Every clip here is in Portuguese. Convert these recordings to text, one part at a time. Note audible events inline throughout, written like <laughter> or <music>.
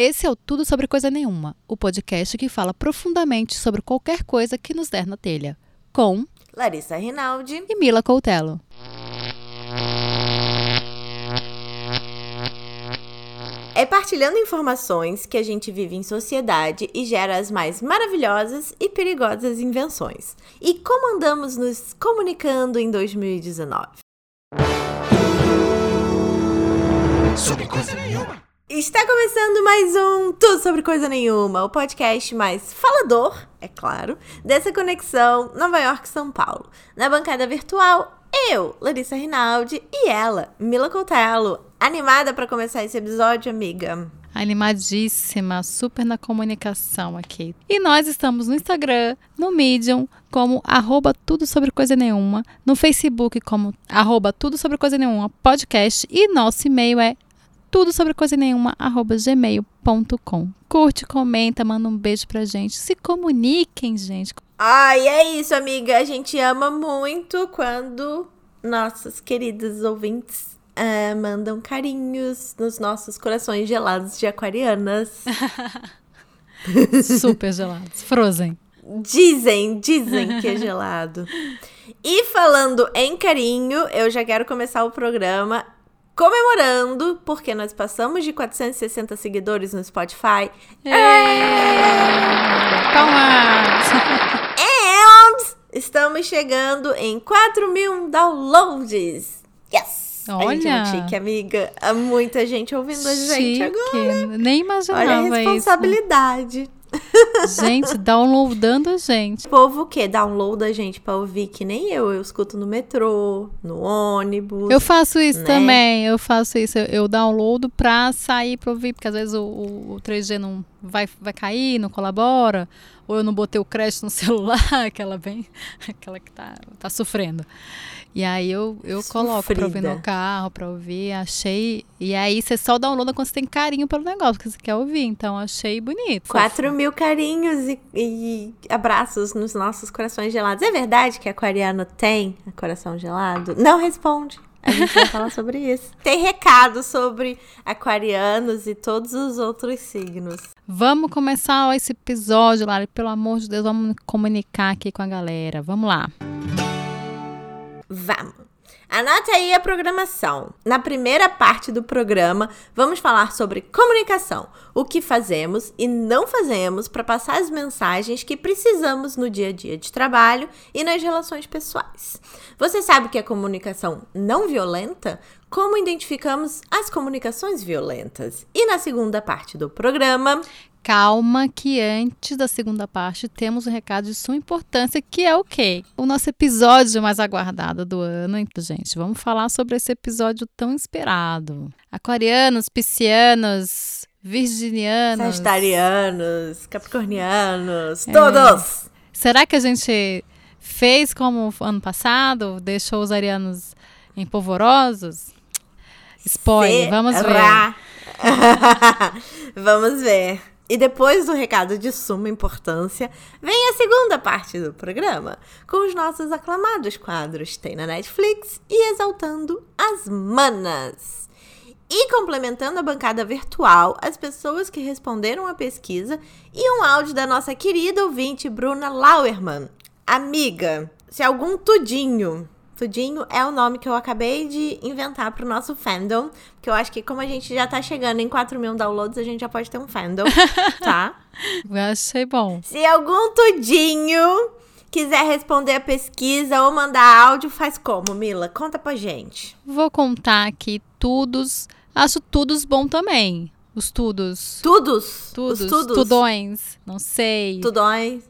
Esse é o Tudo Sobre Coisa Nenhuma, o podcast que fala profundamente sobre qualquer coisa que nos der na telha. Com Larissa Rinaldi e Mila Coutelo. É partilhando informações que a gente vive em sociedade e gera as mais maravilhosas e perigosas invenções. E como andamos nos comunicando em 2019? Sobre coisa nenhuma. Está começando mais um Tudo Sobre Coisa Nenhuma, o podcast mais falador, é claro, dessa conexão Nova York-São Paulo. Na bancada virtual, eu, Larissa Rinaldi, e ela, Mila Coutelo. Animada para começar esse episódio, amiga? Animadíssima, super na comunicação aqui. E nós estamos no Instagram, no Medium, como arroba tudo sobre coisa nenhuma, no Facebook como arroba tudo sobre coisa nenhuma podcast e nosso e-mail é tudo sobre coisa nenhuma, arroba gmail.com. Curte, comenta, manda um beijo pra gente. Se comuniquem, gente. Ai, é isso, amiga. A gente ama muito quando nossos queridos ouvintes uh, mandam carinhos nos nossos corações gelados de aquarianas. <laughs> Super gelados. Frozen. Dizem, dizem que é gelado. E falando em carinho, eu já quero começar o programa comemorando, porque nós passamos de 460 seguidores no Spotify. Palmas! <laughs> And estamos chegando em 4 mil downloads. Yes! Olha! A gente é muito chique, amiga. Há muita gente ouvindo a gente Chique. agora. Nem imaginava Olha a isso. Gente, downloadando a gente. O povo o quê? Download a gente pra ouvir que nem eu. Eu escuto no metrô, no ônibus. Eu faço isso né? também, eu faço isso. Eu, eu downloado pra sair pra ouvir, porque às vezes o, o, o 3G não vai, vai cair, não colabora, ou eu não botei o crédito no <laughs> celular, aquela bem, aquela que tá, tá sofrendo. E aí eu, eu coloco pra ouvir no carro, pra ouvir, achei. E aí você só downloada quando você tem carinho pelo negócio, porque você quer ouvir. Então achei bonito. 4 mil carinhos e, e abraços nos nossos corações gelados. É verdade que aquariano tem coração gelado? Não responde. A gente vai falar sobre isso. Tem recado sobre aquarianos e todos os outros signos. Vamos começar esse episódio, Lara. Pelo amor de Deus, vamos comunicar aqui com a galera. Vamos lá. Vamos! Anote aí a programação. Na primeira parte do programa, vamos falar sobre comunicação, o que fazemos e não fazemos para passar as mensagens que precisamos no dia a dia de trabalho e nas relações pessoais. Você sabe o que é comunicação não violenta? Como identificamos as comunicações violentas? E na segunda parte do programa, Calma que antes da segunda parte temos um recado de sua importância, que é o quê? O nosso episódio mais aguardado do ano. Então, gente, vamos falar sobre esse episódio tão esperado. Aquarianos, piscianos, virginianos. sagitarianos, capricornianos, todos! Será que a gente fez como ano passado? Deixou os arianos empolvorosos? Spoiler, vamos ver. <laughs> Vamos ver. E depois do recado de suma importância, vem a segunda parte do programa, com os nossos aclamados quadros Tem na Netflix e Exaltando as Manas. E complementando a bancada virtual, as pessoas que responderam a pesquisa e um áudio da nossa querida ouvinte Bruna Lauerman. Amiga, se algum tudinho Tudinho é o nome que eu acabei de inventar pro nosso fandom. Que eu acho que como a gente já tá chegando em 4 mil downloads, a gente já pode ter um fandom, <laughs> tá? Eu achei bom. Se algum tudinho quiser responder a pesquisa ou mandar áudio, faz como, Mila? Conta pra gente. Vou contar aqui tudos. Acho tudos bom também. Os tudos. Tudos? Tudos. Os tudos? Tudões. Não sei. Tudões.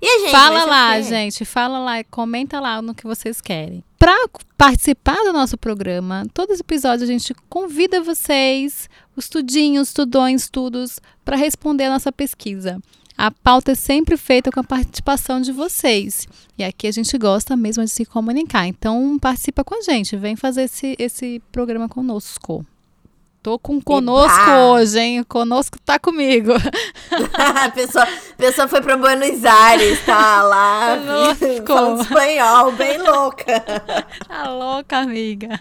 E a gente? Fala lá, gente. Fala lá, comenta lá no que vocês querem. Para participar do nosso programa, todos os episódios a gente convida vocês, os tudinhos, tudões, tudos, para responder a nossa pesquisa. A pauta é sempre feita com a participação de vocês. E aqui a gente gosta mesmo de se comunicar. Então, participa com a gente. Vem fazer esse, esse programa conosco. Tô com conosco hoje, hein? Conosco tá comigo. <laughs> a pessoa, pessoa foi pra Buenos Aires, tá lá <laughs> falando espanhol, bem louca. <laughs> Tá louca, amiga.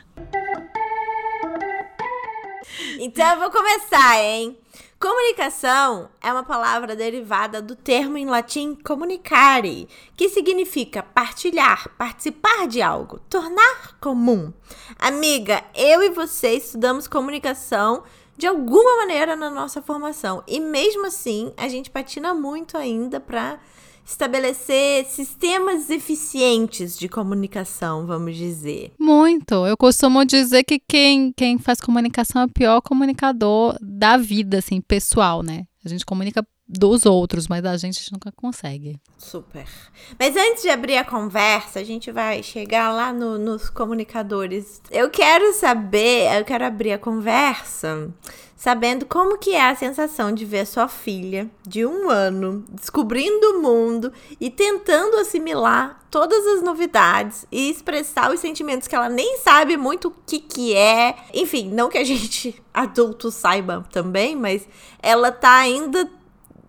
Então eu vou começar, hein? Comunicação é uma palavra derivada do termo em latim comunicare, que significa partilhar, participar de algo, tornar comum. Amiga, eu e você estudamos comunicação de alguma maneira na nossa formação e mesmo assim a gente patina muito ainda para estabelecer sistemas eficientes de comunicação, vamos dizer. Muito. Eu costumo dizer que quem, quem faz comunicação é o pior comunicador da vida, assim, pessoal, né? A gente comunica dos outros, mas a gente nunca consegue. Super. Mas antes de abrir a conversa, a gente vai chegar lá no, nos comunicadores. Eu quero saber, eu quero abrir a conversa sabendo como que é a sensação de ver sua filha de um ano descobrindo o mundo e tentando assimilar todas as novidades e expressar os sentimentos que ela nem sabe muito o que que é. Enfim, não que a gente <laughs> adulto saiba também, mas ela tá ainda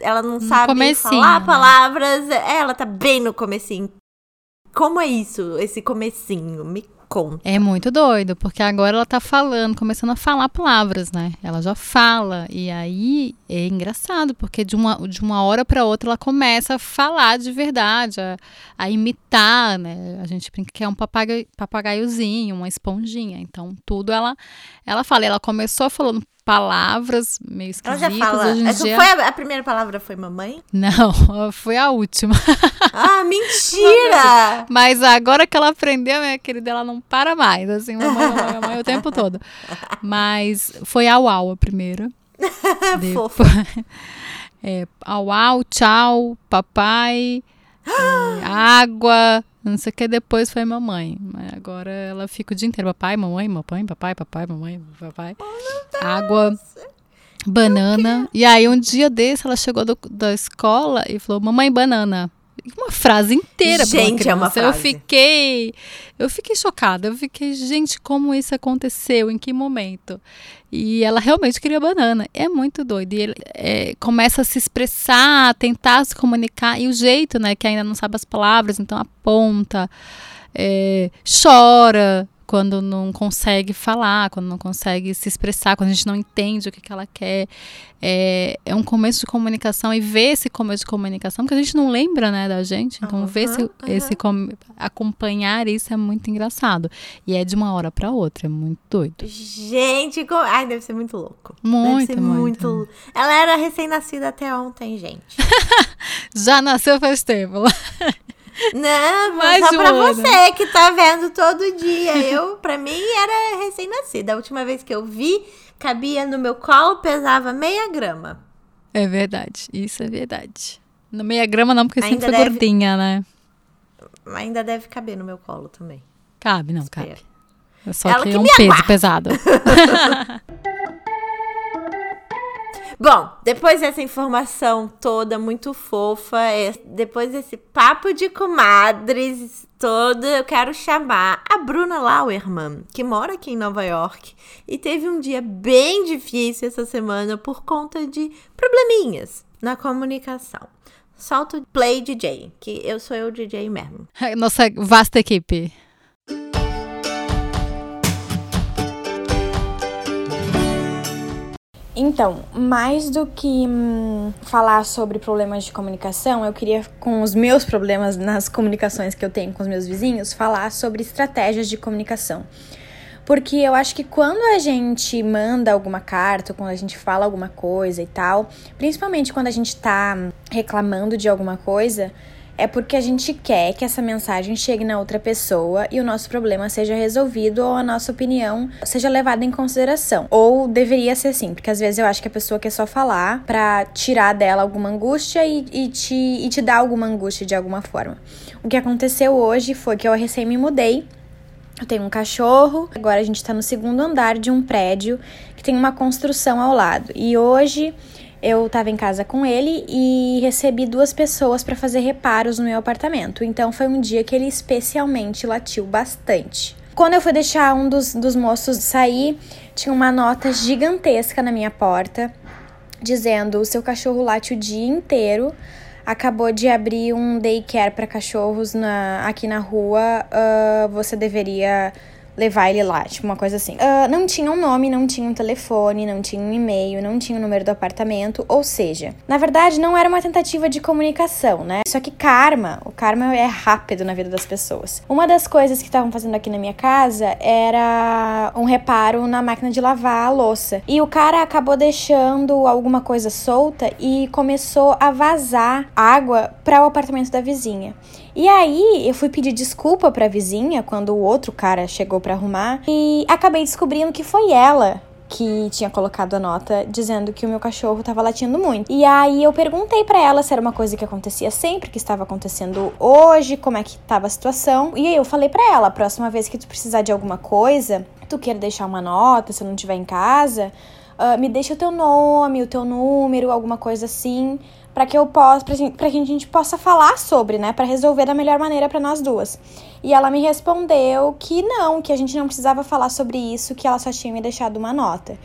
ela não sabe comecinho, falar né? palavras. É, ela tá bem no comecinho. Como é isso, esse comecinho? Me conta. É muito doido, porque agora ela tá falando, começando a falar palavras, né? Ela já fala. E aí é engraçado, porque de uma, de uma hora para outra ela começa a falar de verdade, a, a imitar, né? A gente brinca que é um papagaio, papagaiozinho, uma esponjinha. Então, tudo ela, ela fala. Ela começou falando palavras meio Ela esquisitas. já fala. Hoje em Essa dia... foi a, a primeira palavra foi mamãe? Não, <laughs> foi a última. Ah, <laughs> mentira! Mas agora que ela aprendeu, minha querida, ela não para mais. Assim, mamãe, mamãe, mamãe o tempo todo. Mas foi au au a primeira. <laughs> Fofa. É, au au, tchau, papai, <gasps> é, água, não sei o que. Depois foi mamãe. Mas agora ela fica o dia inteiro. Papai, mamãe, mamãe, papai, papai, mamãe, papai. água. Banana. E aí, um dia desse, ela chegou do- da escola e falou: Mamãe, banana. Uma frase inteira pra Gente, é uma criança. Eu frase. fiquei. Eu fiquei chocada. Eu fiquei, gente, como isso aconteceu? Em que momento? E ela realmente queria banana. É muito doido. E ele é, começa a se expressar, a tentar se comunicar. E o jeito, né, que ainda não sabe as palavras, então aponta, é, chora quando não consegue falar, quando não consegue se expressar, quando a gente não entende o que, que ela quer. É, é um começo de comunicação e ver esse começo de comunicação, porque a gente não lembra, né, da gente. Então, ver esse, Aham, esse com- acompanhar isso é muito engraçado. E é de uma hora para outra, é muito doido. Gente, ai, deve ser muito louco. Muito, deve ser muito. muito. Ela era recém-nascida até ontem, gente. <laughs> Já nasceu faz tempo. Não, Mais só pra ano. você que tá vendo todo dia. Eu, pra mim, era recém-nascida. A última vez que eu vi, cabia no meu colo, pesava meia grama. É verdade, isso é verdade. No meia grama não, porque sempre Ainda foi deve- gordinha, né? Ainda deve caber no meu colo também. Cabe, não, Espero. cabe. É só Ela que que é um peso pesado. <laughs> Bom, depois dessa informação toda muito fofa, é, depois desse papo de comadres todo, eu quero chamar a Bruna Lauerman, que mora aqui em Nova York e teve um dia bem difícil essa semana por conta de probleminhas na comunicação. Solta o play DJ, que eu sou eu DJ mesmo. <laughs> Nossa vasta equipe. Então, mais do que hum, falar sobre problemas de comunicação, eu queria, com os meus problemas nas comunicações que eu tenho com os meus vizinhos, falar sobre estratégias de comunicação. Porque eu acho que quando a gente manda alguma carta, quando a gente fala alguma coisa e tal, principalmente quando a gente tá reclamando de alguma coisa, é porque a gente quer que essa mensagem chegue na outra pessoa e o nosso problema seja resolvido ou a nossa opinião seja levada em consideração. Ou deveria ser assim, porque às vezes eu acho que a pessoa quer só falar pra tirar dela alguma angústia e, e, te, e te dar alguma angústia de alguma forma. O que aconteceu hoje foi que eu recém me mudei eu tenho um cachorro, agora a gente tá no segundo andar de um prédio que tem uma construção ao lado. E hoje eu tava em casa com ele e recebi duas pessoas para fazer reparos no meu apartamento. Então foi um dia que ele especialmente latiu bastante. Quando eu fui deixar um dos, dos moços sair, tinha uma nota gigantesca na minha porta dizendo: o seu cachorro late o dia inteiro. Acabou de abrir um daycare para cachorros na, aqui na rua. ah, você deveria levar ele lá, tipo uma coisa assim. Uh, não tinha um nome, não tinha um telefone, não tinha um e-mail, não tinha o um número do apartamento, ou seja, na verdade não era uma tentativa de comunicação, né? Só que karma, o karma é rápido na vida das pessoas. Uma das coisas que estavam fazendo aqui na minha casa era um reparo na máquina de lavar a louça. E o cara acabou deixando alguma coisa solta e começou a vazar água para o apartamento da vizinha. E aí eu fui pedir desculpa pra vizinha quando o outro cara chegou para arrumar e acabei descobrindo que foi ela que tinha colocado a nota dizendo que o meu cachorro estava latindo muito. E aí eu perguntei para ela se era uma coisa que acontecia sempre, que estava acontecendo hoje, como é que estava a situação. E aí eu falei para ela, próxima vez que tu precisar de alguma coisa, tu quer deixar uma nota, se eu não estiver em casa, uh, me deixa o teu nome, o teu número, alguma coisa assim, para que eu possa, para que a gente possa falar sobre, né, para resolver da melhor maneira para nós duas. E ela me respondeu que não, que a gente não precisava falar sobre isso, que ela só tinha me deixado uma nota.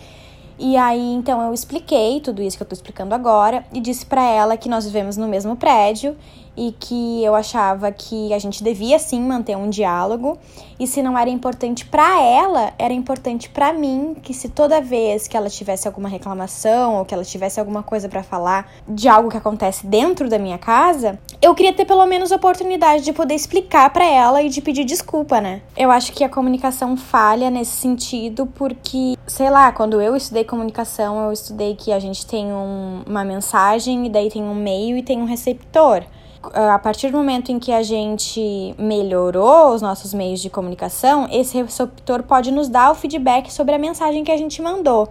E aí, então, eu expliquei tudo isso que eu tô explicando agora e disse para ela que nós vivemos no mesmo prédio e que eu achava que a gente devia sim manter um diálogo e se não era importante para ela, era importante para mim que se toda vez que ela tivesse alguma reclamação ou que ela tivesse alguma coisa para falar de algo que acontece dentro da minha casa, eu queria ter pelo menos a oportunidade de poder explicar para ela e de pedir desculpa, né? Eu acho que a comunicação falha nesse sentido porque, sei lá, quando eu estudei comunicação, eu estudei que a gente tem um, uma mensagem e daí tem um meio e tem um receptor a partir do momento em que a gente melhorou os nossos meios de comunicação, esse receptor pode nos dar o feedback sobre a mensagem que a gente mandou.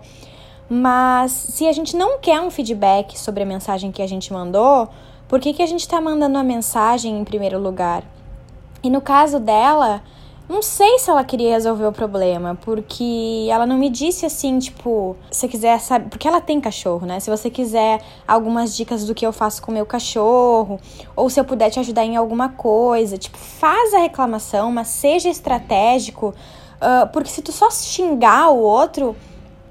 Mas se a gente não quer um feedback sobre a mensagem que a gente mandou, por que, que a gente está mandando a mensagem em primeiro lugar? E no caso dela, não sei se ela queria resolver o problema, porque ela não me disse assim, tipo, se quiser saber, porque ela tem cachorro, né? Se você quiser algumas dicas do que eu faço com meu cachorro, ou se eu puder te ajudar em alguma coisa, tipo, faz a reclamação, mas seja estratégico, uh, porque se tu só xingar o outro,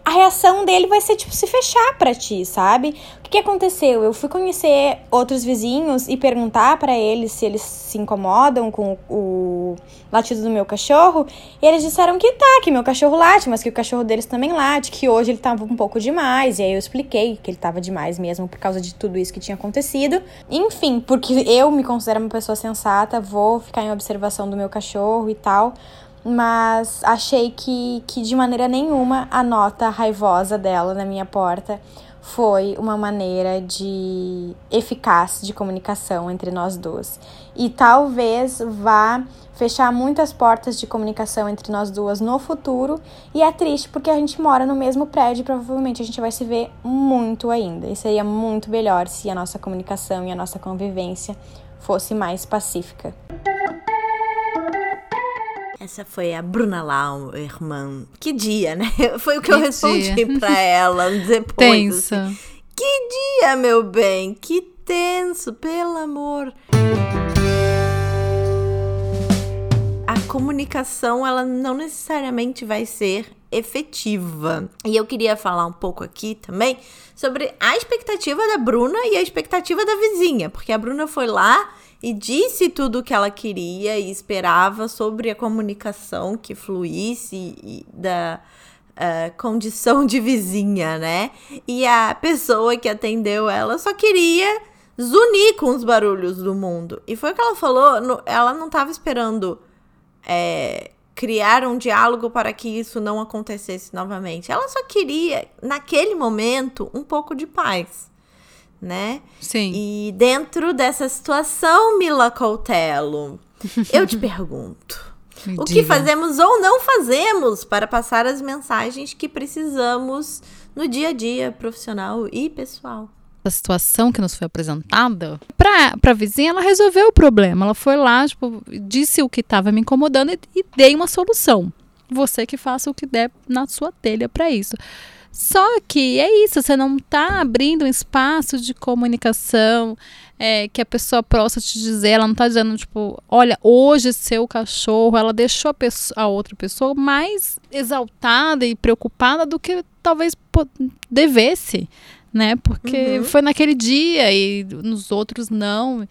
a reação dele vai ser, tipo, se fechar para ti, sabe? O que, que, aconteceu? Eu fui conhecer outros vizinhos e perguntar para eles se eles se incomodam com o latido do meu cachorro. E eles disseram que tá, que meu cachorro late, mas que o cachorro deles também late, que hoje ele tava um pouco demais. E aí eu expliquei que ele tava demais mesmo por causa de tudo isso que tinha acontecido. Enfim, porque eu me considero uma pessoa sensata, vou ficar em observação do meu cachorro e tal mas achei que, que de maneira nenhuma a nota raivosa dela na minha porta foi uma maneira de eficaz de comunicação entre nós duas. E talvez vá fechar muitas portas de comunicação entre nós duas no futuro. E é triste porque a gente mora no mesmo prédio provavelmente a gente vai se ver muito ainda. E seria muito melhor se a nossa comunicação e a nossa convivência fosse mais pacífica. Essa foi a Bruna Lau, irmã. Que dia, né? <laughs> Foi o que, que eu respondi dia. pra ela <laughs> depois. Tenso. Assim. Que dia, meu bem. Que tenso, pelo amor. A comunicação, ela não necessariamente vai ser efetiva. E eu queria falar um pouco aqui também sobre a expectativa da Bruna e a expectativa da vizinha, porque a Bruna foi lá e disse tudo o que ela queria e esperava sobre a comunicação que fluísse da uh, condição de vizinha, né? E a pessoa que atendeu ela só queria zunir com os barulhos do mundo. E foi o que ela falou, no, ela não estava esperando é, criar um diálogo para que isso não acontecesse novamente. Ela só queria, naquele momento, um pouco de paz né? Sim. E dentro dessa situação, Mila Coutelo, <laughs> eu te pergunto. o que fazemos ou não fazemos para passar as mensagens que precisamos no dia a dia profissional e pessoal? A situação que nos foi apresentada, para a vizinha, ela resolveu o problema. Ela foi lá, tipo, disse o que estava me incomodando e, e dei uma solução. Você que faça o que der na sua telha para isso. Só que é isso, você não está abrindo um espaço de comunicação é, que a pessoa possa te dizer, ela não está dizendo, tipo, olha, hoje seu cachorro, ela deixou a, pessoa, a outra pessoa mais exaltada e preocupada do que talvez devesse, né? Porque uhum. foi naquele dia e nos outros não.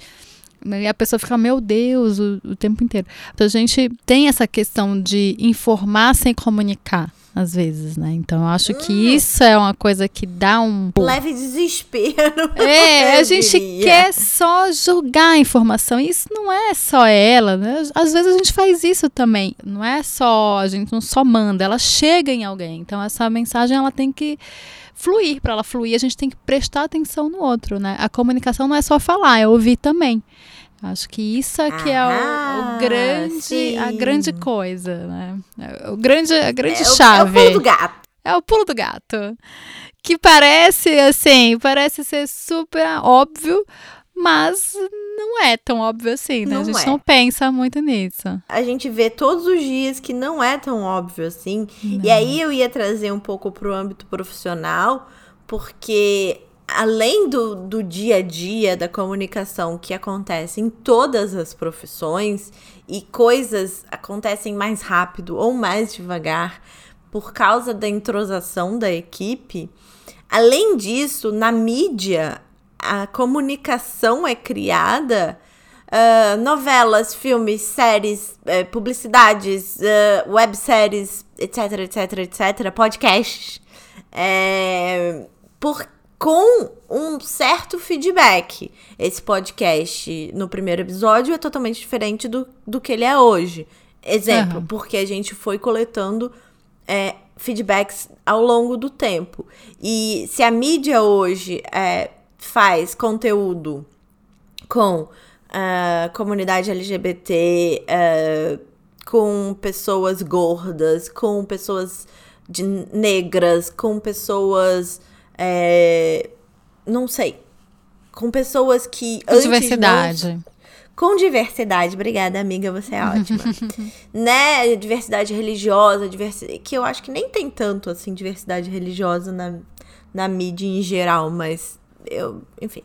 E a pessoa fica, meu Deus, o, o tempo inteiro. Então a gente tem essa questão de informar sem comunicar às vezes, né? Então eu acho que Hum. isso é uma coisa que dá um Leve desespero. <laughs> é, a gente diria. quer só jogar a informação. E isso não é só ela, né? Às vezes a gente faz isso também. Não é só, a gente não só manda, ela chega em alguém. Então essa mensagem ela tem que fluir. Para ela fluir, a gente tem que prestar atenção no outro, né? A comunicação não é só falar, é ouvir também. Acho que isso é que é o, Ah, o grande, a sim. grande coisa, né? É O grande, a grande É chave. É o pulo do gato. É o pulo do gato. Que parece, assim, parece ser super óbvio, mas não é tão óbvio assim, né? Não a gente é. não pensa muito nisso. A gente vê todos os dias que não é tão óbvio assim. E aí eu ia trazer um pouco pro âmbito profissional, porque além do, do dia a dia da comunicação que acontece em todas as profissões, e coisas acontecem mais rápido ou mais devagar por causa da entrosação da equipe, além disso, na mídia, a comunicação é criada. ah, novelas, filmes, séries, eh, publicidades, uh, webséries, etc, etc, etc, podcasts, é, com um certo feedback. Esse podcast no primeiro episódio é totalmente diferente do, do que ele é hoje. Exemplo, Aham. porque a gente foi coletando é, feedbacks ao longo do tempo. E se a mídia hoje é, faz conteúdo com a comunidade LGBT, eh, com pessoas gordas, com pessoas de negras, com pessoas. Eh, não sei. Com pessoas que. Com diversidade. não- com diversidade, obrigada, amiga, você é ótima. <laughs> né? Diversidade religiosa, diversi... que eu acho que nem tem tanto assim diversidade religiosa na, na mídia em geral, mas eu, enfim.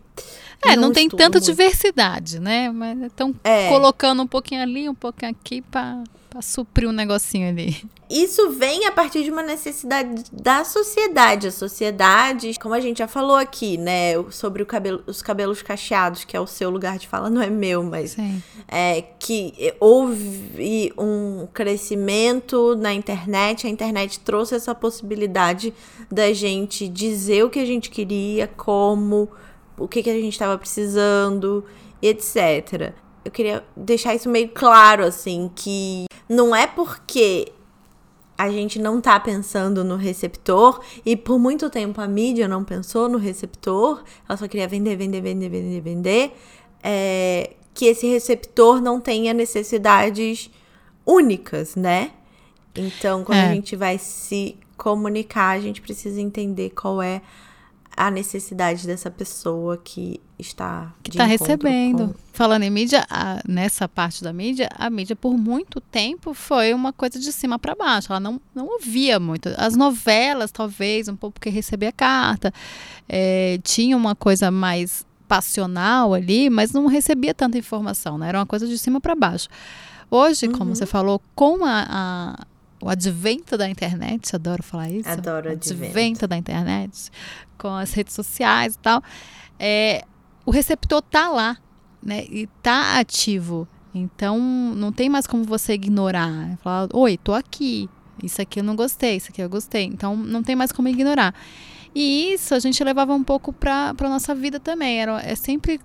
É, não, tem estudo tanta muito. diversidade, né? Mas estão É. colocando um pouquinho ali, um pouquinho aqui pra, pra suprir um negocinho ali. Isso vem a partir de uma necessidade da sociedade. A sociedade, como a gente já falou aqui, né, sobre cabelo, os cabelos cacheados, que é o seu lugar de fala, não é meu, mas Sim. é que houve um crescimento na internet, a internet trouxe essa possibilidade da gente dizer o que a gente queria, como, o que, que a gente estava precisando, etc. Eu queria deixar isso meio claro, assim, que não é porque a gente não tá pensando no receptor e por muito tempo a mídia não pensou no receptor, ela só queria vender, vender, vender, vender, vender, é, que esse receptor não tenha necessidades únicas, né? Então, quando É. a gente vai se comunicar, a gente precisa entender qual é a necessidade dessa pessoa que está que está recebendo. com- Falando em mídia, a- nessa parte da mídia, a mídia por muito tempo foi uma coisa de cima para baixo. Ela não, não ouvia muito. As novelas, talvez, um pouco porque recebia carta, é, tinha uma coisa mais passional ali, mas não recebia tanta informação, né? Era uma coisa de cima para baixo. Hoje, Uhum. como você falou, com a, a- o advento da internet, adoro falar isso. Adoro o advento. advento da internet, com as redes sociais e tal, é, o receptor tá lá, né? E tá ativo. Então, não tem mais como você ignorar. Falar, oi, tô aqui. Isso aqui eu não gostei, isso aqui eu gostei. Então, não tem mais como ignorar. E isso a gente levava um pouco para a nossa vida também. Era, é sempre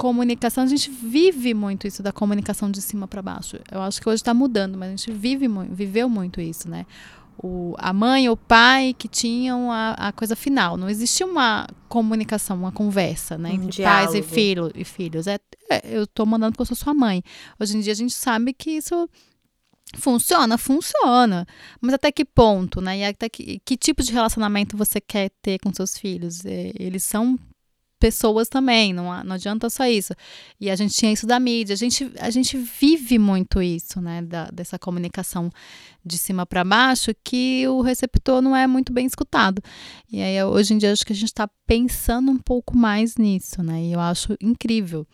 comunicação. A gente vive muito isso da comunicação de cima para baixo. Eu acho que hoje está mudando, mas a gente vive, viveu muito isso, né? O, a mãe ou o pai que tinham a, a coisa final. Não existia uma comunicação, uma conversa, né? Um entre pais e, diálogo. filho, e filhos. É, é, eu tô mandando porque eu sou sua mãe. Hoje em dia a gente sabe que isso funciona, funciona. Mas até que ponto, né? E até que, que tipo de relacionamento você quer ter com seus filhos? É, Eles são pessoas também, não, não adianta só isso. E a gente tinha isso da mídia, a gente, a gente vive muito isso, né, da, dessa comunicação de cima para baixo, que o receptor não é muito bem escutado. E aí, hoje em dia, acho que a gente está pensando um pouco mais nisso, né, e eu acho incrível.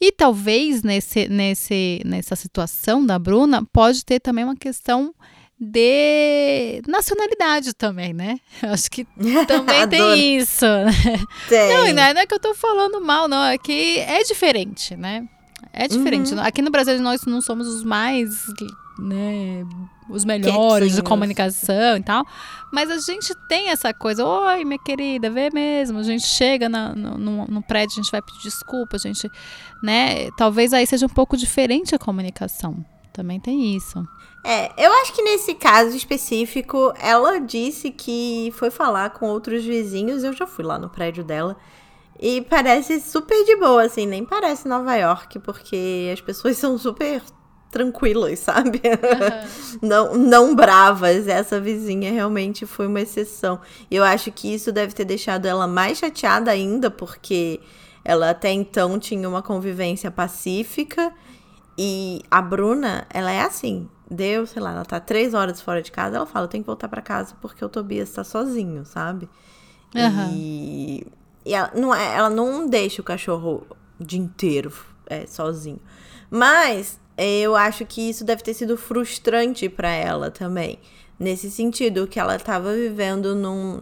E talvez nesse, nesse, nessa situação da Bruna, pode ter também uma questão de nacionalidade também, né? Eu <laughs> acho que também <laughs> tem isso. Tem. Não, e não é, não é que eu tô falando mal, não. É que é diferente, né? É diferente. Uhum. Aqui no Brasil nós não somos os mais, né, os melhores de Quietinhos. comunicação e tal. Mas a gente tem essa coisa, oi, minha querida, vê mesmo. A gente chega na- no, no, no prédio, a gente vai pedir desculpa, a gente, né? Talvez aí seja um pouco diferente a comunicação. Também tem isso. É, eu acho que nesse caso específico, ela disse que foi falar com outros vizinhos. Eu já fui lá no prédio dela. E parece super de boa, assim, nem parece Nova York, porque as pessoas são super tranquilas, <laughs> sabe? não, não bravas. Essa vizinha realmente foi uma exceção. E eu acho que isso deve ter deixado ela mais chateada ainda, porque ela até então tinha uma convivência pacífica. E a Bruna, ela é assim. Deu, sei lá, ela tá três horas fora de casa, ela fala, eu tenho que voltar pra casa porque o Tobias tá sozinho, sabe? Aham. E, e ela, não é, ela não deixa o cachorro o dia inteiro é, sozinho. Mas eu acho que isso deve ter sido frustrante pra ela também. Nesse sentido, que ela tava vivendo num,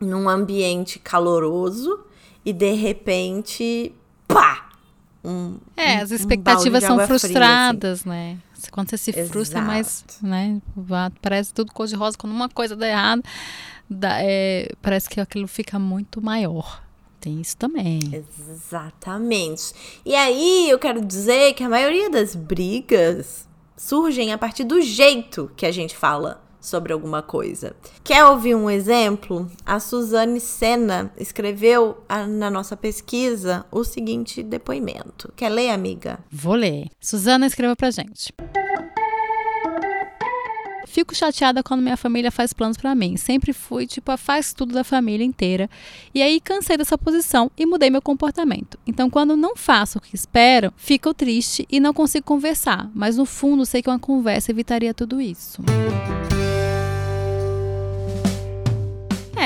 num ambiente caloroso e de repente, pá! Um, É, um- as um expectativas de são água fria, assim. frustradas, né? Quando você se frustra, Exato. mais, né? Parece tudo cor de rosa. Quando uma coisa dá errado, dá- é, parece que aquilo fica muito maior. Tem isso também. Exatamente. E aí eu quero dizer que a maioria das brigas surgem a partir do jeito que a gente fala sobre alguma coisa. Quer ouvir um exemplo? A Suzane Sena escreveu ah, na nossa pesquisa o seguinte depoimento. Quer ler, amiga? Vou ler. Suzana escreveu pra gente. Fico chateada quando minha família faz planos pra mim. Sempre fui, tipo, a faz tudo da família inteira. E aí cansei dessa posição e mudei meu comportamento. Então, quando não faço o que espero, fico triste e não consigo conversar. Mas no fundo, sei que uma conversa evitaria tudo isso.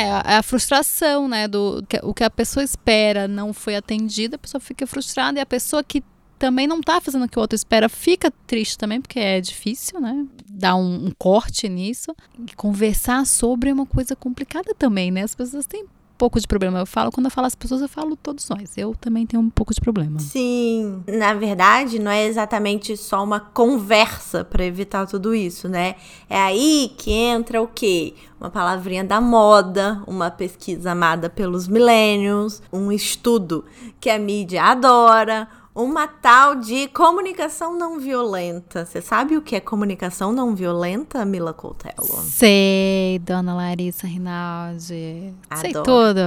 É, a- é a frustração, né? Do que- o que a pessoa espera não foi atendida, a pessoa fica frustrada e a pessoa que também não tá fazendo o que o outro espera fica triste também, porque é difícil, né? Dar um, um corte nisso. E conversar sobre é uma coisa complicada também, né? As pessoas têm pouco de problema. Eu falo, quando eu falo as pessoas, eu falo todos nós. Eu também tenho um pouco de problema. Sim, na verdade, não é exatamente só uma conversa para evitar tudo isso, né? É aí que entra o quê? Uma palavrinha da moda, uma pesquisa amada pelos millennials, um estudo que a mídia adora, uma tal de comunicação não violenta. Você sabe o que é comunicação não violenta, Mila Coutelo? Sei, dona Larissa Rinaldi. Sei Adoro. tudo.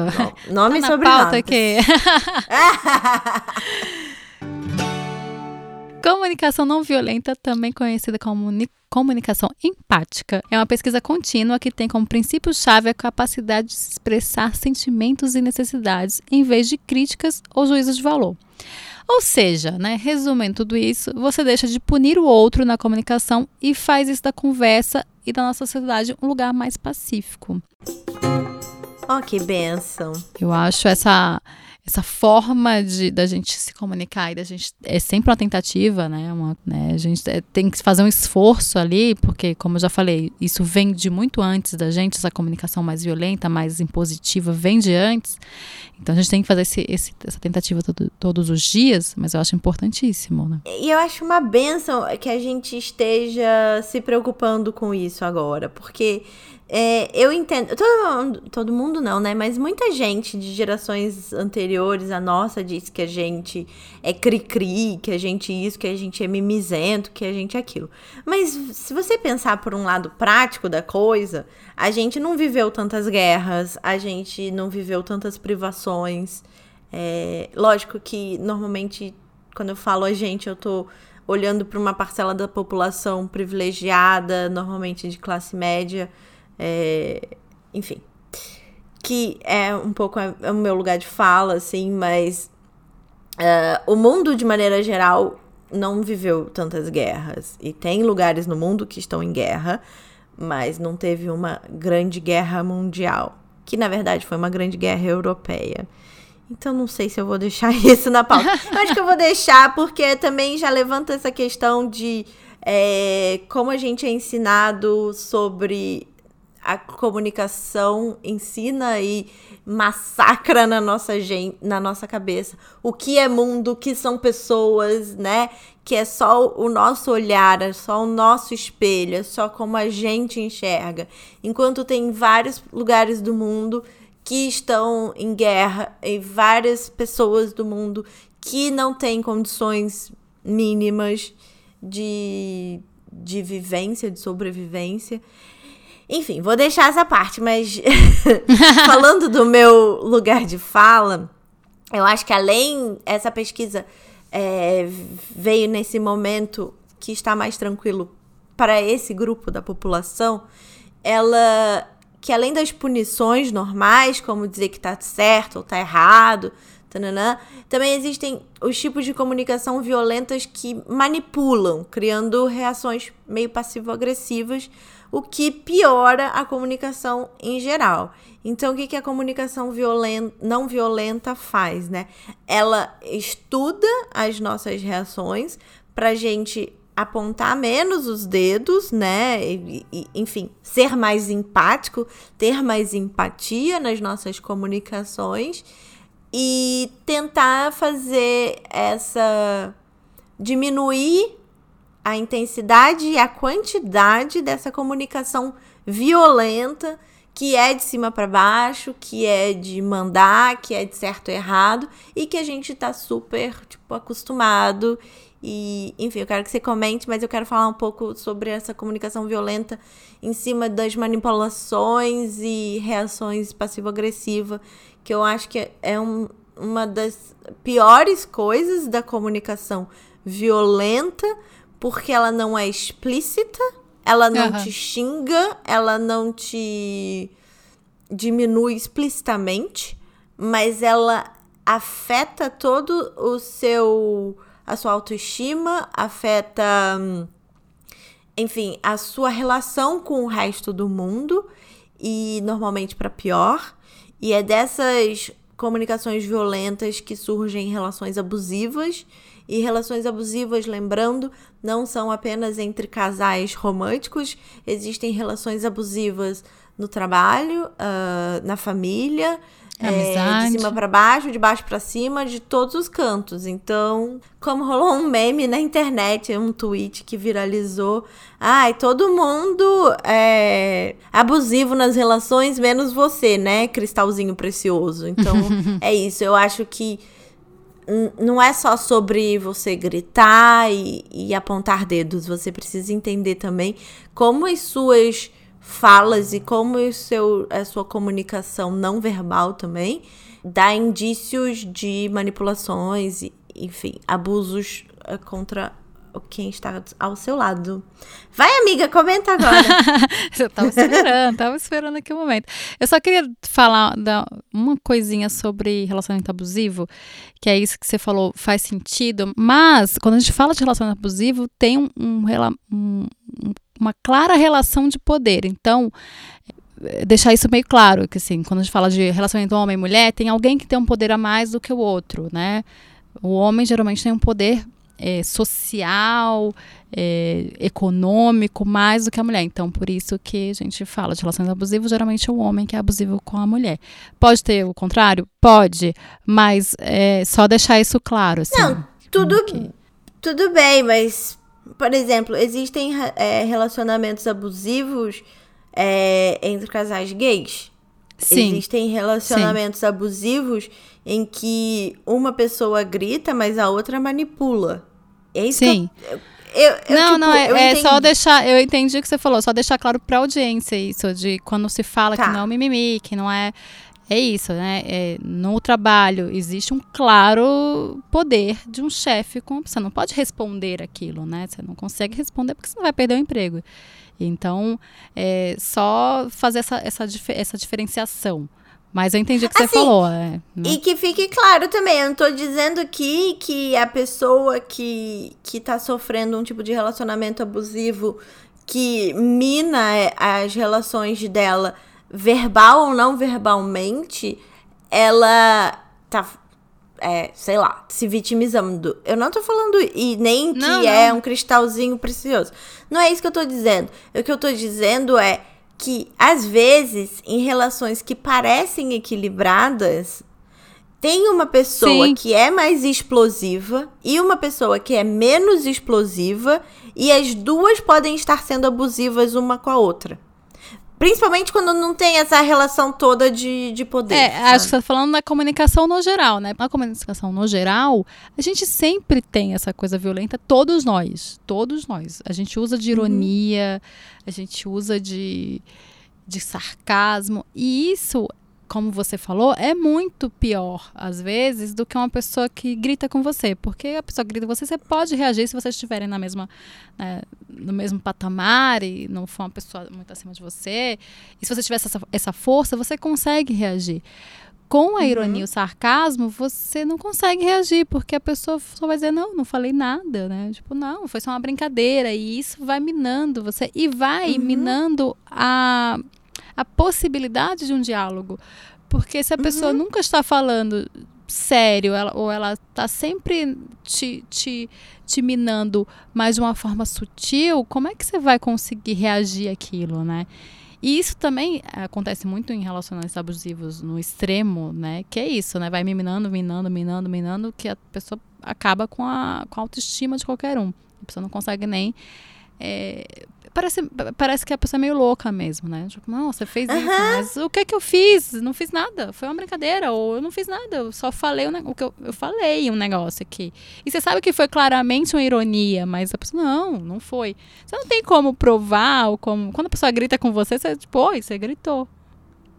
No- Nome tá e pauta aqui. <laughs> Comunicação não violenta, também conhecida como ni- comunicação empática, é uma pesquisa contínua que tem como princípio-chave a capacidade de expressar sentimentos e necessidades em vez de críticas ou juízos de valor. Ou seja, né, resumindo tudo isso, você deixa de punir o outro na comunicação e faz isso da conversa e da nossa sociedade um lugar mais pacífico. Ó, que benção. Eu acho essa essa forma de da gente se comunicar e da gente é sempre uma tentativa, né? Uma, né? A gente é, tem que fazer um esforço ali, porque como eu já falei, isso vem de muito antes da gente, essa comunicação mais violenta, mais impositiva, vem de antes. Então a gente tem que fazer esse, esse- essa tentativa todo- todos os dias, mas eu acho importantíssimo, né? E eu acho uma benção que a gente esteja se preocupando com isso agora, porque é, eu entendo. Todo mundo, todo mundo não, né? Mas muita gente de gerações anteriores à nossa disse que a gente é cri-cri, que a gente isso, que a gente é mimizento, que a gente é aquilo. Mas se você pensar por um lado prático da coisa, a gente não viveu tantas guerras, a gente não viveu tantas privações. É, lógico que normalmente quando eu falo a gente, eu tô olhando para uma parcela da população privilegiada, normalmente de classe média, é, enfim, que é um pouco é, o meu lugar de fala, assim, mas é, o mundo de maneira geral não viveu tantas guerras e tem lugares no mundo que estão em guerra, mas não teve uma grande guerra mundial, que na verdade foi uma grande guerra europeia. Então não sei se eu vou deixar <laughs> isso na pauta. Acho que eu vou deixar porque também já levanta essa questão de é, como a gente é ensinado sobre a comunicação ensina e massacra na nossa gente, na nossa cabeça. O que é mundo, o que são pessoas, né? Que é só o nosso olhar, é só o nosso espelho, é só como a gente enxerga. Enquanto tem vários lugares do mundo que estão em guerra e várias pessoas do mundo que não têm condições mínimas de, de vivência, de sobrevivência. Enfim, vou deixar essa parte, mas <laughs> falando do meu lugar de fala, eu acho que além essa pesquisa é, veio nesse momento que está mais tranquilo para esse grupo da população, ela que além das punições normais, como dizer que está certo ou está errado, tananã, também existem os tipos de comunicação violentas que manipulam, criando reações meio passivo-agressivas, o que piora a comunicação em geral. Então, o que, que a comunicação violenta, não violenta faz, né? Ela estuda as nossas reações para gente apontar menos os dedos, né? E, e, enfim, ser mais empático, ter mais empatia nas nossas comunicações e tentar fazer essa diminuir a intensidade e a quantidade dessa comunicação violenta que é de cima para baixo, que é de mandar, que é de certo e errado e que a gente tá super tipo acostumado. E, enfim, eu quero que você comente, mas eu quero falar um pouco sobre essa comunicação violenta em cima das manipulações e reações passivo-agressiva, que eu acho que é um, uma das piores coisas da comunicação violenta, porque ela não é explícita, ela não uhum. te xinga, ela não te diminui explicitamente, mas ela afeta todo o seu a sua autoestima, afeta enfim, a sua relação com o resto do mundo e normalmente para pior. E é dessas comunicações violentas que surgem relações abusivas e relações abusivas, lembrando, não são apenas entre casais românticos, existem relações abusivas no trabalho, uh, na família, é, de cima para baixo, de baixo para cima, de todos os cantos. Então, como <laughs> rolou um meme na internet, um tweet que viralizou. Ai, todo mundo é abusivo nas relações, menos você, né? Cristalzinho precioso. Então, <laughs> é isso. Eu acho que não é só sobre você gritar e, e, apontar dedos, você precisa entender também como as suas falas e como o seu, a sua comunicação não verbal também dá indícios de manipulações e, enfim, abusos eh, contra quem está ao seu lado. Vai, amiga, comenta agora. <laughs> eu tava esperando, tava esperando aqui o um momento. Eu só queria falar uma coisinha sobre relacionamento abusivo, que é isso que você falou, faz sentido, mas quando a gente fala de relacionamento abusivo, tem um, um, uma clara relação de poder. Então, eh, deixar isso meio claro, que assim, quando a gente fala de relacionamento homem e mulher, tem alguém que tem um poder a mais do que o outro, né? O homem geralmente tem um poder é, social, é, econômico, mais do que a mulher. Então, por isso que a gente fala de relações abusivas, geralmente é o homem que é abusivo com a mulher. Pode ter o contrário? Pode, mas é, só deixar isso claro. Assim, Não, tudo, que... tudo bem, mas por exemplo, existem é, relacionamentos abusivos é, entre casais gays. Sim. Existem relacionamentos Sim. abusivos em que uma pessoa grita, mas a outra manipula. É isso Sim. que eu, eu, eu, não, tipo, não, é, é, só deixar. Eu entendi o que você falou, só deixar claro pra audiência isso, de quando se fala tá. que não é mimimi, que não é é isso, né? É, no trabalho existe um claro poder de um chefe com você não pode responder aquilo, né? Você não consegue responder porque você não vai perder o emprego. Então, é só fazer essa, essa, essa diferenciação. Mas eu entendi o que assim, você falou. É, né? E que fique claro também, eu não tô dizendo aqui que a pessoa que, que tá sofrendo um tipo de relacionamento abusivo que mina é, as relações dela verbal ou não verbalmente, ela tá, é, sei lá, se vitimizando. Eu não tô falando, e nem que não, é um cristalzinho precioso. Não é isso que eu tô dizendo. O que eu tô dizendo é que, às vezes, em relações que parecem equilibradas, tem uma pessoa Sim. que é mais explosiva e uma pessoa que é menos explosiva, e as duas podem estar sendo abusivas uma com a outra. Principalmente quando não tem essa relação toda de, de poder. É, sabe? acho que você tá falando da comunicação no geral, né? Na comunicação no geral, a gente sempre tem essa coisa violenta, todos nós. Todos nós. A gente usa de ironia, a gente usa de, de sarcasmo. E isso, como você falou, é muito pior, às vezes, do que uma pessoa que grita com você. Porque a pessoa que grita com você, você pode reagir se vocês estiverem na mesma, né, no mesmo patamar e não for uma pessoa muito acima de você. E se você tivesse essa, essa força, você consegue reagir. Com a ironia e o sarcasmo, você não consegue reagir, porque a pessoa só vai dizer, não, não falei nada, né? Tipo, não, foi só uma brincadeira. E isso vai minando você e vai minando a, a possibilidade de um diálogo. Porque se a pessoa nunca está falando sério, ela- ou ela está sempre te, te, te minando, mas de uma forma sutil, como é que você vai conseguir reagir àquilo, né? E isso também acontece muito em relacionamentos abusivos no extremo, né? Que é isso, né? Vai me minando, minando, minando, minando, que a pessoa acaba com a, com a autoestima de qualquer um. A pessoa não consegue nem. é, parece, parece que a pessoa é meio louca mesmo, né? Tipo, não, você fez isso, mas o que que eu fiz? Não fiz nada. Foi uma brincadeira, ou eu não fiz nada, eu só falei o, ne- o que eu, eu falei um negócio aqui. E você sabe que foi claramente uma ironia, mas a pessoa, não, não foi. Você não tem como provar, ou como. Quando a pessoa grita com você, você, tipo, oi, você gritou.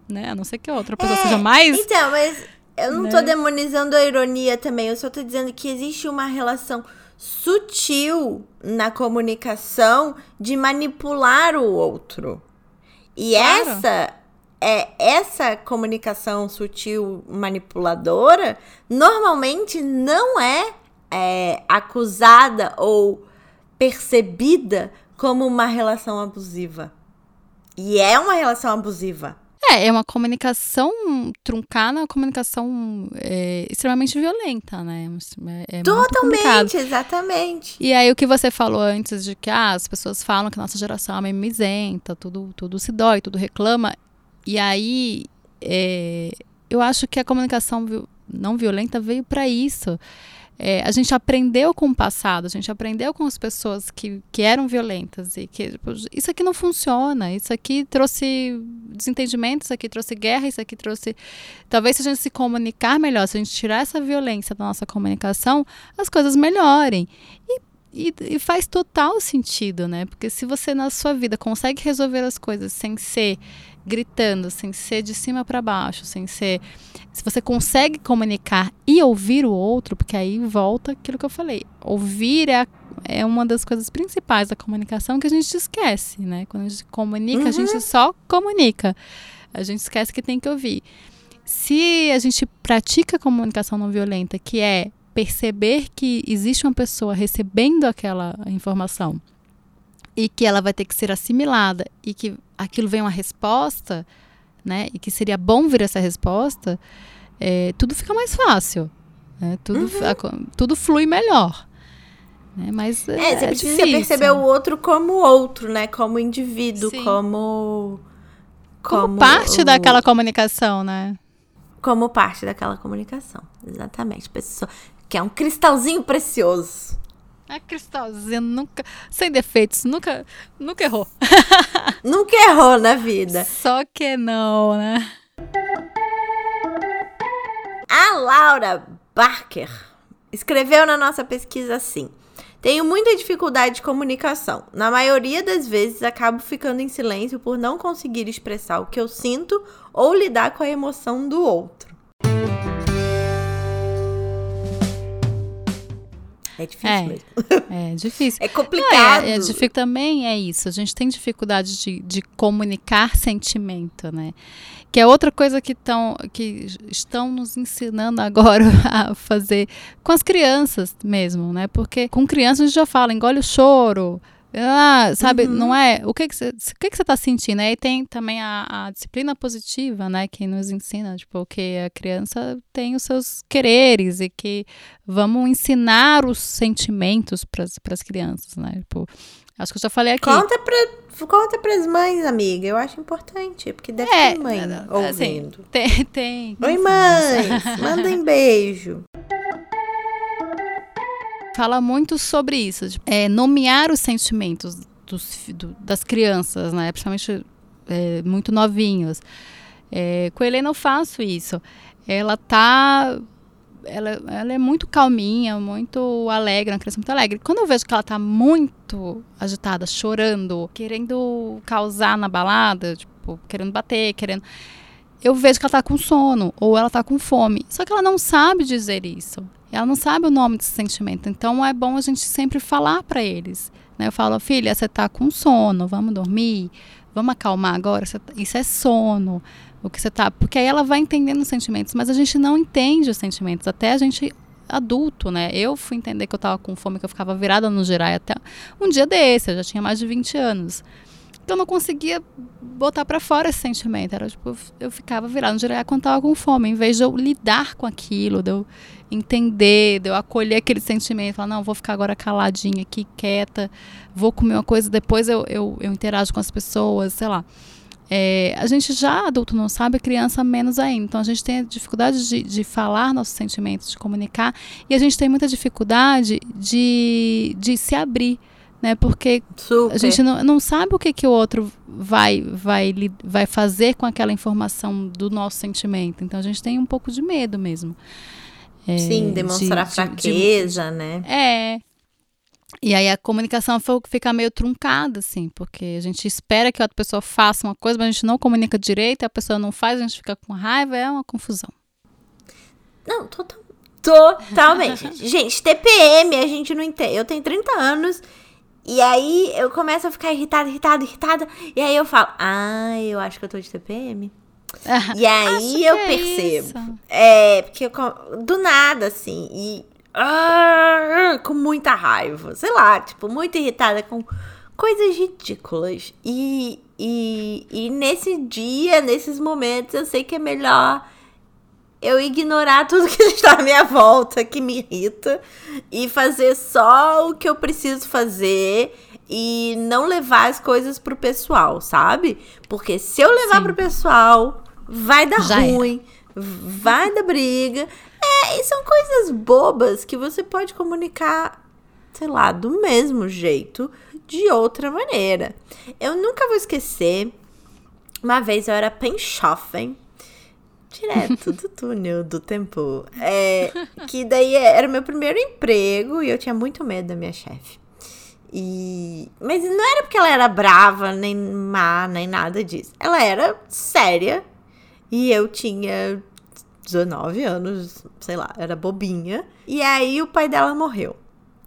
Né? A não ser que a outra pessoa É, seja mais. Então, mas eu não né? tô demonizando a ironia também. Eu só tô dizendo que existe uma relação sutil na comunicação de manipular o outro. E Claro. essa é essa comunicação sutil manipuladora normalmente não é, é, acusada ou percebida como uma relação abusiva. E é uma relação abusiva. É, é uma comunicação truncada, uma comunicação é, extremamente violenta, né? É, é complicado. Totalmente, exatamente. E aí o que você falou antes de que ah, as pessoas falam que nossa geração é mimizenta, tudo, tudo se dói, tudo reclama. E aí é, eu acho que a comunicação não violenta veio para isso. É, a gente aprendeu com o passado, a gente aprendeu com as pessoas que, que eram violentas e que tipo, isso aqui não funciona, isso aqui trouxe desentendimento, isso aqui trouxe guerra, isso aqui trouxe. Talvez se a gente se comunicar melhor, se a gente tirar essa violência da nossa comunicação, as coisas melhorem. E, e, e faz total sentido, né? Porque se você na sua vida consegue resolver as coisas sem ser gritando, sem ser de cima para baixo, sem ser. Se você consegue comunicar e ouvir o outro, porque aí volta aquilo que eu falei. Ouvir é, a- é uma das coisas principais da comunicação que a gente esquece, né? Quando a gente comunica, a gente só comunica. A gente esquece que tem que ouvir. Se a gente pratica comunicação não violenta, que é perceber que existe uma pessoa recebendo aquela informação e que ela vai ter que ser assimilada e que aquilo vem uma resposta, né? E que seria bom ver essa resposta, é, tudo fica mais fácil. né, Tudo, a co- tudo flui melhor. Né? Mas é, É, você precisa difícil. perceber o outro como outro, né? Como indivíduo, Sim. como. como parte o- daquela comunicação, né? Como parte daquela comunicação. Exatamente. Pessoa que é um cristalzinho precioso. A Cristalzinha nunca, sem defeitos, nunca, nunca errou. <laughs> Nunca errou na vida. Só que não, né? A Laura Barker escreveu na nossa pesquisa assim: Tenho muita dificuldade de comunicação. Na maioria das vezes acabo ficando em silêncio por não conseguir expressar o que eu sinto ou lidar com a emoção do outro. É difícil É. mesmo. É difícil. <laughs> É Não, complicado. é, é difí- também é isso. A gente tem dificuldade de, de comunicar sentimento, né? Que é outra coisa que, tão, que estão nos ensinando agora <laughs> a fazer com as crianças mesmo, né? Porque com crianças a gente já fala, engole o choro, Ah, sabe, não é? O que que você, que que tá sentindo? Aí tem também a, a disciplina positiva, né, que nos ensina, tipo, que a criança tem os seus quereres e que vamos ensinar os sentimentos para as crianças, né? Tipo, acho que eu já falei aqui. Conta pra, conta pras mães, amiga. Eu acho importante, porque deve É, ter mãe assim, ouvindo. tem, tem. Oi, mães! <laughs> Mandem beijo. Fala muito sobre isso, é, nomear os sentimentos dos, do- das crianças, né? Principalmente é, muito novinhos. É, com a Helena eu faço isso. Ela tá. Ela, ela é muito calminha, muito alegre, uma criança muito alegre. Quando eu vejo que ela tá muito agitada, chorando, querendo causar na balada, tipo, querendo bater, querendo. Eu vejo que ela tá com sono ou ela tá com fome. Só que ela não sabe dizer isso. Ela não sabe o nome desse sentimento. Então é bom a gente sempre falar para eles. Né? Eu falo, filha, você tá com sono, vamos dormir, vamos acalmar agora. Tá- Isso é sono. O que você tá. Porque aí ela vai entendendo os sentimentos, mas a gente não entende os sentimentos. Até a gente adulto, né? Eu fui entender que eu tava com fome, que eu ficava virada no girai até um dia desse, eu já tinha mais de 20 anos. Então eu não conseguia botar pra fora esse sentimento. Era tipo, eu- ficava virada no girai quando tava com fome, em vez de eu lidar com aquilo, de eu entender, de eu acolher aquele sentimento, falar, não, vou ficar agora caladinha aqui, quieta, vou comer uma coisa, depois eu, eu, eu interajo com as pessoas, sei lá. É, a gente já adulto não sabe, criança menos ainda. Então a gente tem dificuldade de, de falar nossos sentimentos, de comunicar, e a gente tem muita dificuldade de, de se abrir, né? Porque Super. a gente não, não sabe o que, que o outro vai, vai, vai fazer com aquela informação do nosso sentimento. Então a gente tem um pouco de medo mesmo. É, Sim, de- demonstrar de- de- fraqueza, né? é. E aí a comunicação fica meio truncada, assim, porque a gente espera que a outra pessoa faça uma coisa, mas a gente não comunica direito, e a pessoa não faz, a gente fica com raiva, é uma confusão. Não, total, totalmente. <laughs> gente, TPM a gente não entende. Eu tenho 30 anos e aí eu começo a ficar irritada, irritada, irritada. E aí eu falo, ah, eu acho que eu tô de TPM. <laughs> E aí eu é percebo. isso. É, porque eu, do nada, assim, e ah, com muita raiva, sei lá, tipo, muito irritada com coisas ridículas. E, e, e nesse dia, nesses momentos, eu sei que é melhor eu ignorar tudo que <laughs> está à minha volta, que me irrita, e fazer só o que eu preciso fazer e não levar as coisas pro pessoal, sabe? Porque se eu levar Sim. pro pessoal, vai dar Já ruim, vai dar briga. É, e são coisas bobas que você pode comunicar, sei lá, do mesmo jeito, de outra maneira. Eu nunca vou esquecer, uma vez eu era penschoffen, direto do túnel do tempo. É, que daí era o meu primeiro emprego e eu tinha muito medo da minha chefe. E, mas não era porque ela era brava, nem má, nem nada disso. Ela era séria e eu tinha 19 anos, sei lá, era bobinha. E aí o pai dela morreu.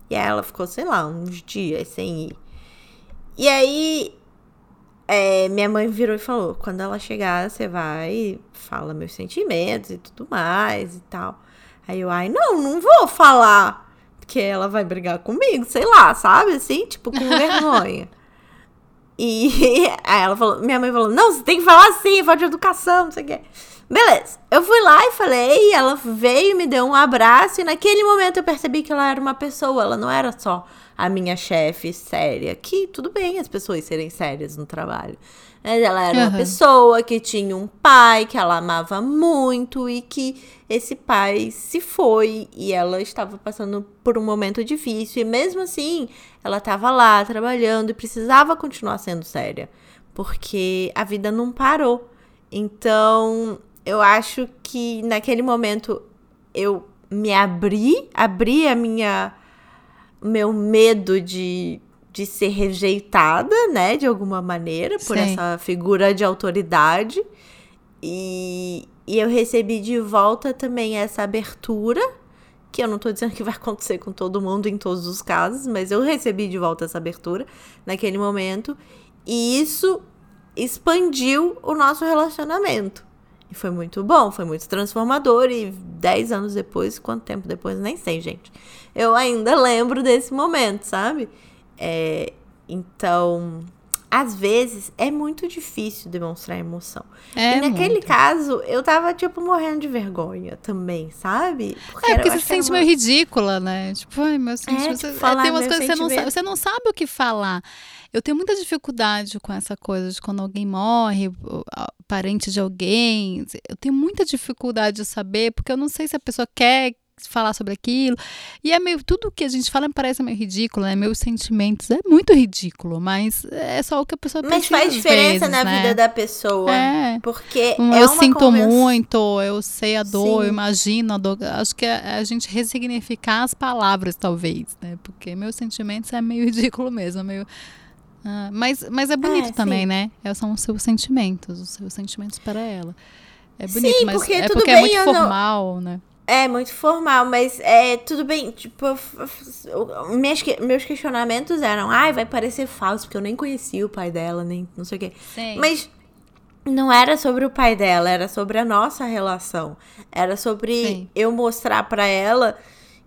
E aí ela ficou, sei lá, uns dias sem ir. E aí é, minha mãe virou e falou: quando ela chegar, você vai, fala meus sentimentos e tudo mais e tal. Aí eu, ai, não, não vou falar. Porque ela vai brigar comigo, sei lá, sabe? Assim, tipo, com vergonha. <laughs> E <laughs> aí ela falou, minha mãe falou, não, você tem que falar assim, falta de educação, não sei o quê. Beleza, eu fui lá e falei, ela veio, me deu um abraço, e naquele momento eu percebi que ela era uma pessoa, ela não era só a minha chefe séria, que tudo bem as pessoas serem sérias no trabalho. Mas ela era uma Aham. pessoa que tinha um pai que ela amava muito e que esse pai se foi e ela estava passando por um momento difícil. E mesmo assim, ela estava lá trabalhando e precisava continuar sendo séria, porque a vida não parou. Então, eu acho que naquele momento eu me abri, abri a minha meu medo de, de ser rejeitada, né, de alguma maneira, por Sim. essa figura de autoridade. E, e eu recebi de volta também essa abertura, que eu não tô dizendo que vai acontecer com todo mundo em todos os casos, mas eu recebi de volta essa abertura naquele momento. E isso expandiu o nosso relacionamento. E foi muito bom, foi muito transformador. E dez anos depois, quanto tempo depois, nem sei, gente. Eu ainda lembro desse momento, sabe? É, Então, às vezes é muito difícil demonstrar emoção. É e naquele muito. caso, eu tava, tipo, morrendo de vergonha também, sabe? É, era- porque eu você se era sente uma- meio ridícula, né? Tipo, ai, meu sentimento. tipo, é, falar tem umas coisas que você não, sabe, você não sabe o que falar. Eu tenho muita dificuldade com essa coisa de quando alguém morre, parente de alguém. Eu tenho muita dificuldade de saber, porque eu não sei se a pessoa quer falar sobre aquilo. E é meio. Tudo que a gente fala me parece meio ridículo, né? Meus sentimentos é muito ridículo, mas é só o que a pessoa Mas precisa, faz diferença vezes, na né? vida da pessoa. É. Porque Um, é eu sinto muito, eu sei a dor, eu Sim. imagino a dor. Acho que é a gente ressignificar as palavras, talvez, né? Porque meus sentimentos é meio <laughs> ridículo mesmo, é meio. Ah, mas, mas é bonito É, também, sim. né? É, São os seus sentimentos, os seus sentimentos para ela. É bonito, Sim, mas porque é porque bem, é muito eu não- formal, né? É muito formal, mas é tudo bem. Tipo, minhas que- meus questionamentos eram: ai, vai parecer falso, porque eu nem conhecia o pai dela, nem não sei o quê. Sim. Mas não era sobre o pai dela, era sobre a nossa relação. Era sobre Sim. eu mostrar pra ela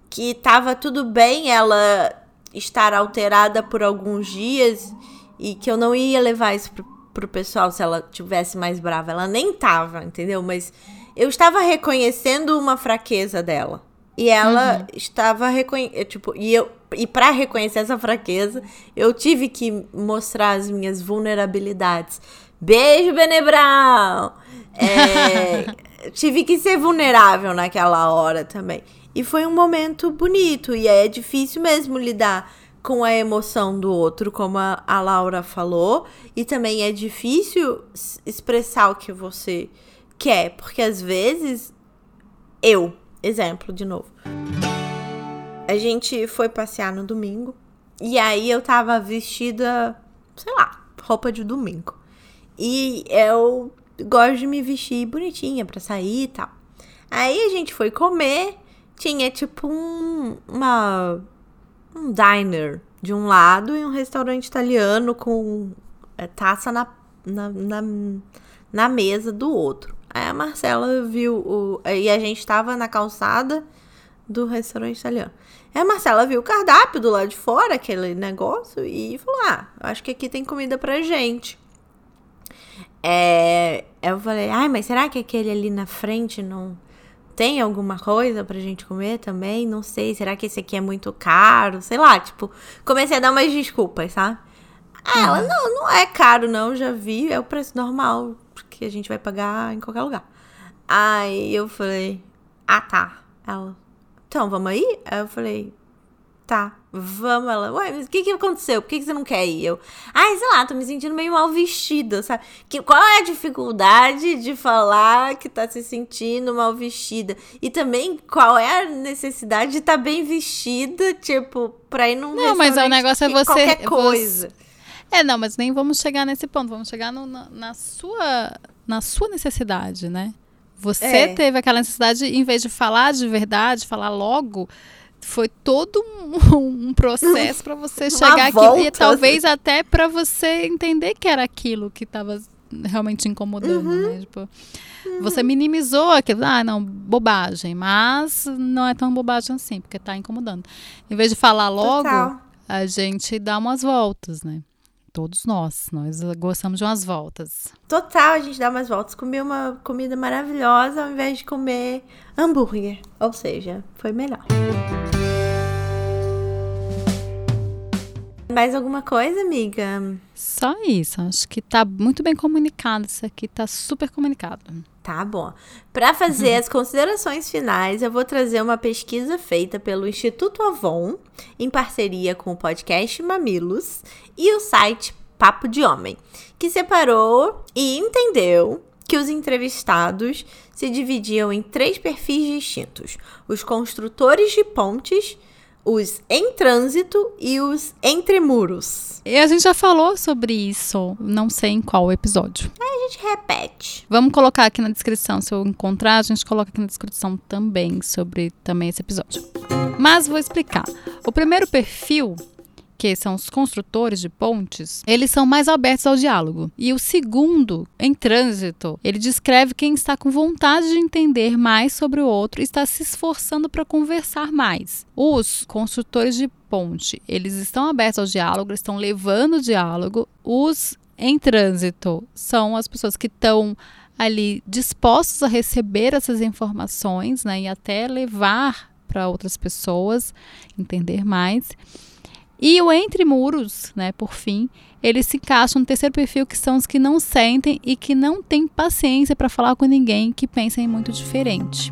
que tava tudo bem ela estar alterada por alguns dias e que eu não ia levar isso pro, pro pessoal se ela tivesse mais brava. Ela nem tava, entendeu? Mas eu estava reconhecendo uma fraqueza dela. E ela estava reconhecendo, tipo, e eu e para reconhecer essa fraqueza, eu tive que mostrar as minhas vulnerabilidades. Beijo, Benebral! É, <laughs> tive que ser vulnerável naquela hora também. E foi um momento bonito. E é difícil mesmo lidar com a emoção do outro, como a, a Laura falou. E também é difícil expressar o que você quer. Porque às vezes, eu, exemplo de novo. A gente foi passear no domingo. E aí eu tava vestida, sei lá, roupa de domingo. E eu gosto de me vestir bonitinha pra sair e tal. Aí a gente foi comer, tinha tipo um, uma, um diner de um lado e um restaurante italiano com é, taça na, na, na, na mesa do outro. Aí a Marcela viu o. E a gente tava na calçada do restaurante italiano. Aí a Marcela viu o cardápio do lado de fora, aquele negócio, e falou: Ah, acho que aqui tem comida pra gente. É, eu falei, ai, mas será que aquele ali na frente não tem alguma coisa pra gente comer também? Não sei, será que esse aqui é muito caro? Sei lá, tipo, comecei a dar umas desculpas, sabe? Ah, ela, não, não é caro não, já vi, é o preço normal, que a gente vai pagar em qualquer lugar. Aí eu falei, ah, tá. Ela, então, vamos aí? Aí eu falei, tá, vamos. Ela, ué, mas o que que aconteceu? Por que que você não quer ir? Eu, ai, sei lá, tô me sentindo meio mal vestida, sabe? Que, qual é a dificuldade de falar que tá se sentindo mal vestida? E também, qual é a necessidade de estar bem vestida, tipo, pra ir num Não, mas o restaurante negócio é você- Qualquer você- coisa. É, não, mas nem vamos chegar nesse ponto. Vamos chegar no- na, na sua, na sua necessidade, né? Você É. teve aquela necessidade, em vez de falar de verdade, falar logo, foi todo um, <laughs> um processo para você <laughs> chegar aqui e talvez até para você entender que era aquilo que estava realmente incomodando, Uhum. né? Tipo, você minimizou aquilo, ah, não, bobagem, mas não é tão bobagem assim, porque tá incomodando. Em vez de falar logo, Total. a gente dá umas voltas, né? Todos nós, nós gostamos de umas voltas. Total, a gente dá umas voltas, comer uma comida maravilhosa ao invés de comer hambúrguer. Ou seja, foi melhor. Mais alguma coisa, amiga? Só isso, acho que tá muito bem comunicado, isso aqui tá super comunicado. Tá bom. Para fazer as considerações finais, eu vou trazer uma pesquisa feita pelo Instituto Avon, em parceria com o podcast Mamilos e o site Papo de Homem, que separou e entendeu que os entrevistados se dividiam em três perfis distintos: os construtores de pontes, os em trânsito e os entre muros. E a gente já falou sobre isso, não sei em qual episódio. A gente repete. Vamos colocar aqui na descrição, se eu encontrar, a gente coloca aqui na descrição também sobre também esse episódio. Mas vou explicar. O primeiro perfil que são os construtores de pontes, eles são mais abertos ao diálogo. E o segundo, em trânsito, ele descreve quem está com vontade de entender mais sobre o outro e está se esforçando para conversar mais. Os construtores de ponte, eles estão abertos ao diálogo, estão levando o diálogo. Os em trânsito são as pessoas que estão ali dispostos a receber essas informações, né, e até levar para outras pessoas entender mais. E o entre muros, né, por fim, eles se encaixam no terceiro perfil, que são os que não sentem e que não têm paciência para falar com ninguém que pensa em muito diferente.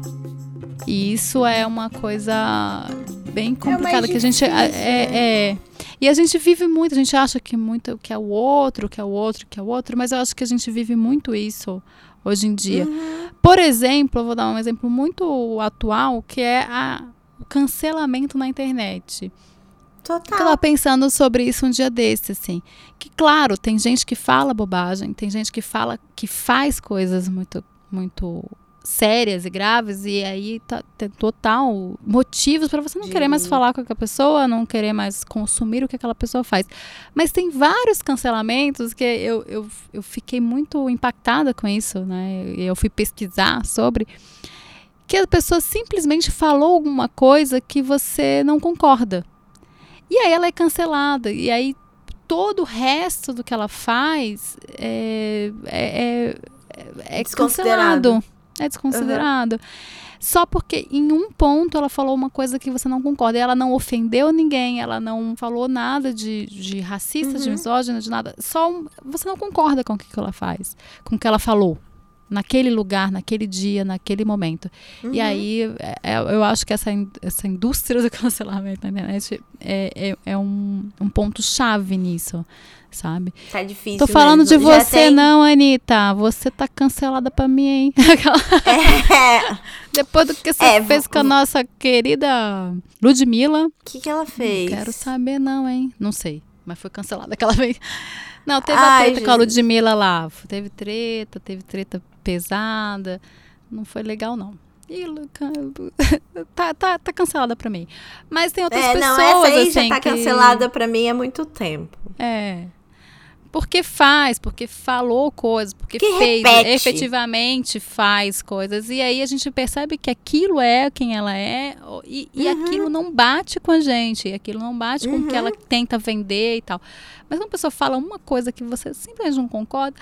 E isso é uma coisa bem complicada é que a gente é, é, é, e a gente vive muito, a gente acha que muito que é o outro, que é o outro, que é o outro, mas eu acho que a gente vive muito isso hoje em dia. Uhum. Por exemplo, eu vou dar um exemplo muito atual, que é a, o cancelamento na internet. Total. Eu tava pensando sobre isso um dia desse, assim. Que, claro, tem gente que fala bobagem, tem gente que fala, que faz coisas muito, muito sérias e graves, e aí tá, tem total motivos para você não De... querer mais falar com aquela pessoa, não querer mais consumir o que aquela pessoa faz. Mas tem vários cancelamentos que eu, eu, eu fiquei muito impactada com isso, né? Eu fui pesquisar sobre que a pessoa simplesmente falou alguma coisa que você não concorda. E aí ela é cancelada. E aí todo o resto do que ela faz é, é, é, é cancelado. É desconsiderado. Uhum. Só porque em um ponto ela falou uma coisa que você não concorda. E ela não ofendeu ninguém, ela não falou nada de, de racista, uhum. de misógino, de nada. Só um, você não concorda com o que, que ela faz, com o que ela falou naquele lugar, naquele dia, naquele momento. Uhum. E aí, é, é, eu acho que essa, essa indústria <laughs> do cancelamento na internet é, é, é um, um ponto-chave nisso, sabe? Tá difícil. Tô falando mesmo. de você, tem... não, Anitta. Você tá cancelada pra mim, hein? <laughs> é. Depois do que você é, fez com a nossa querida Ludmilla. O que, que ela fez? Não quero saber, não, hein? Não sei. Mas foi cancelada <laughs> aquela vez. Não, teve Ai, a treta Jesus. com a Ludmilla lá. Teve treta, teve treta pesada. Não foi legal, não. Ih, Luca, <laughs> tá, tá, tá cancelada pra mim. Mas tem outras é, pessoas. Não, essa aí assim, já tá que... cancelada pra mim há muito tempo. É. Porque faz, porque falou coisas, porque que fez, repete. efetivamente faz coisas. E aí a gente percebe que aquilo é quem ela é e, e uhum. aquilo não bate com a gente, aquilo não bate uhum. com o que ela uhum. tenta vender e tal. Mas uma pessoa fala uma coisa que você simplesmente não concorda,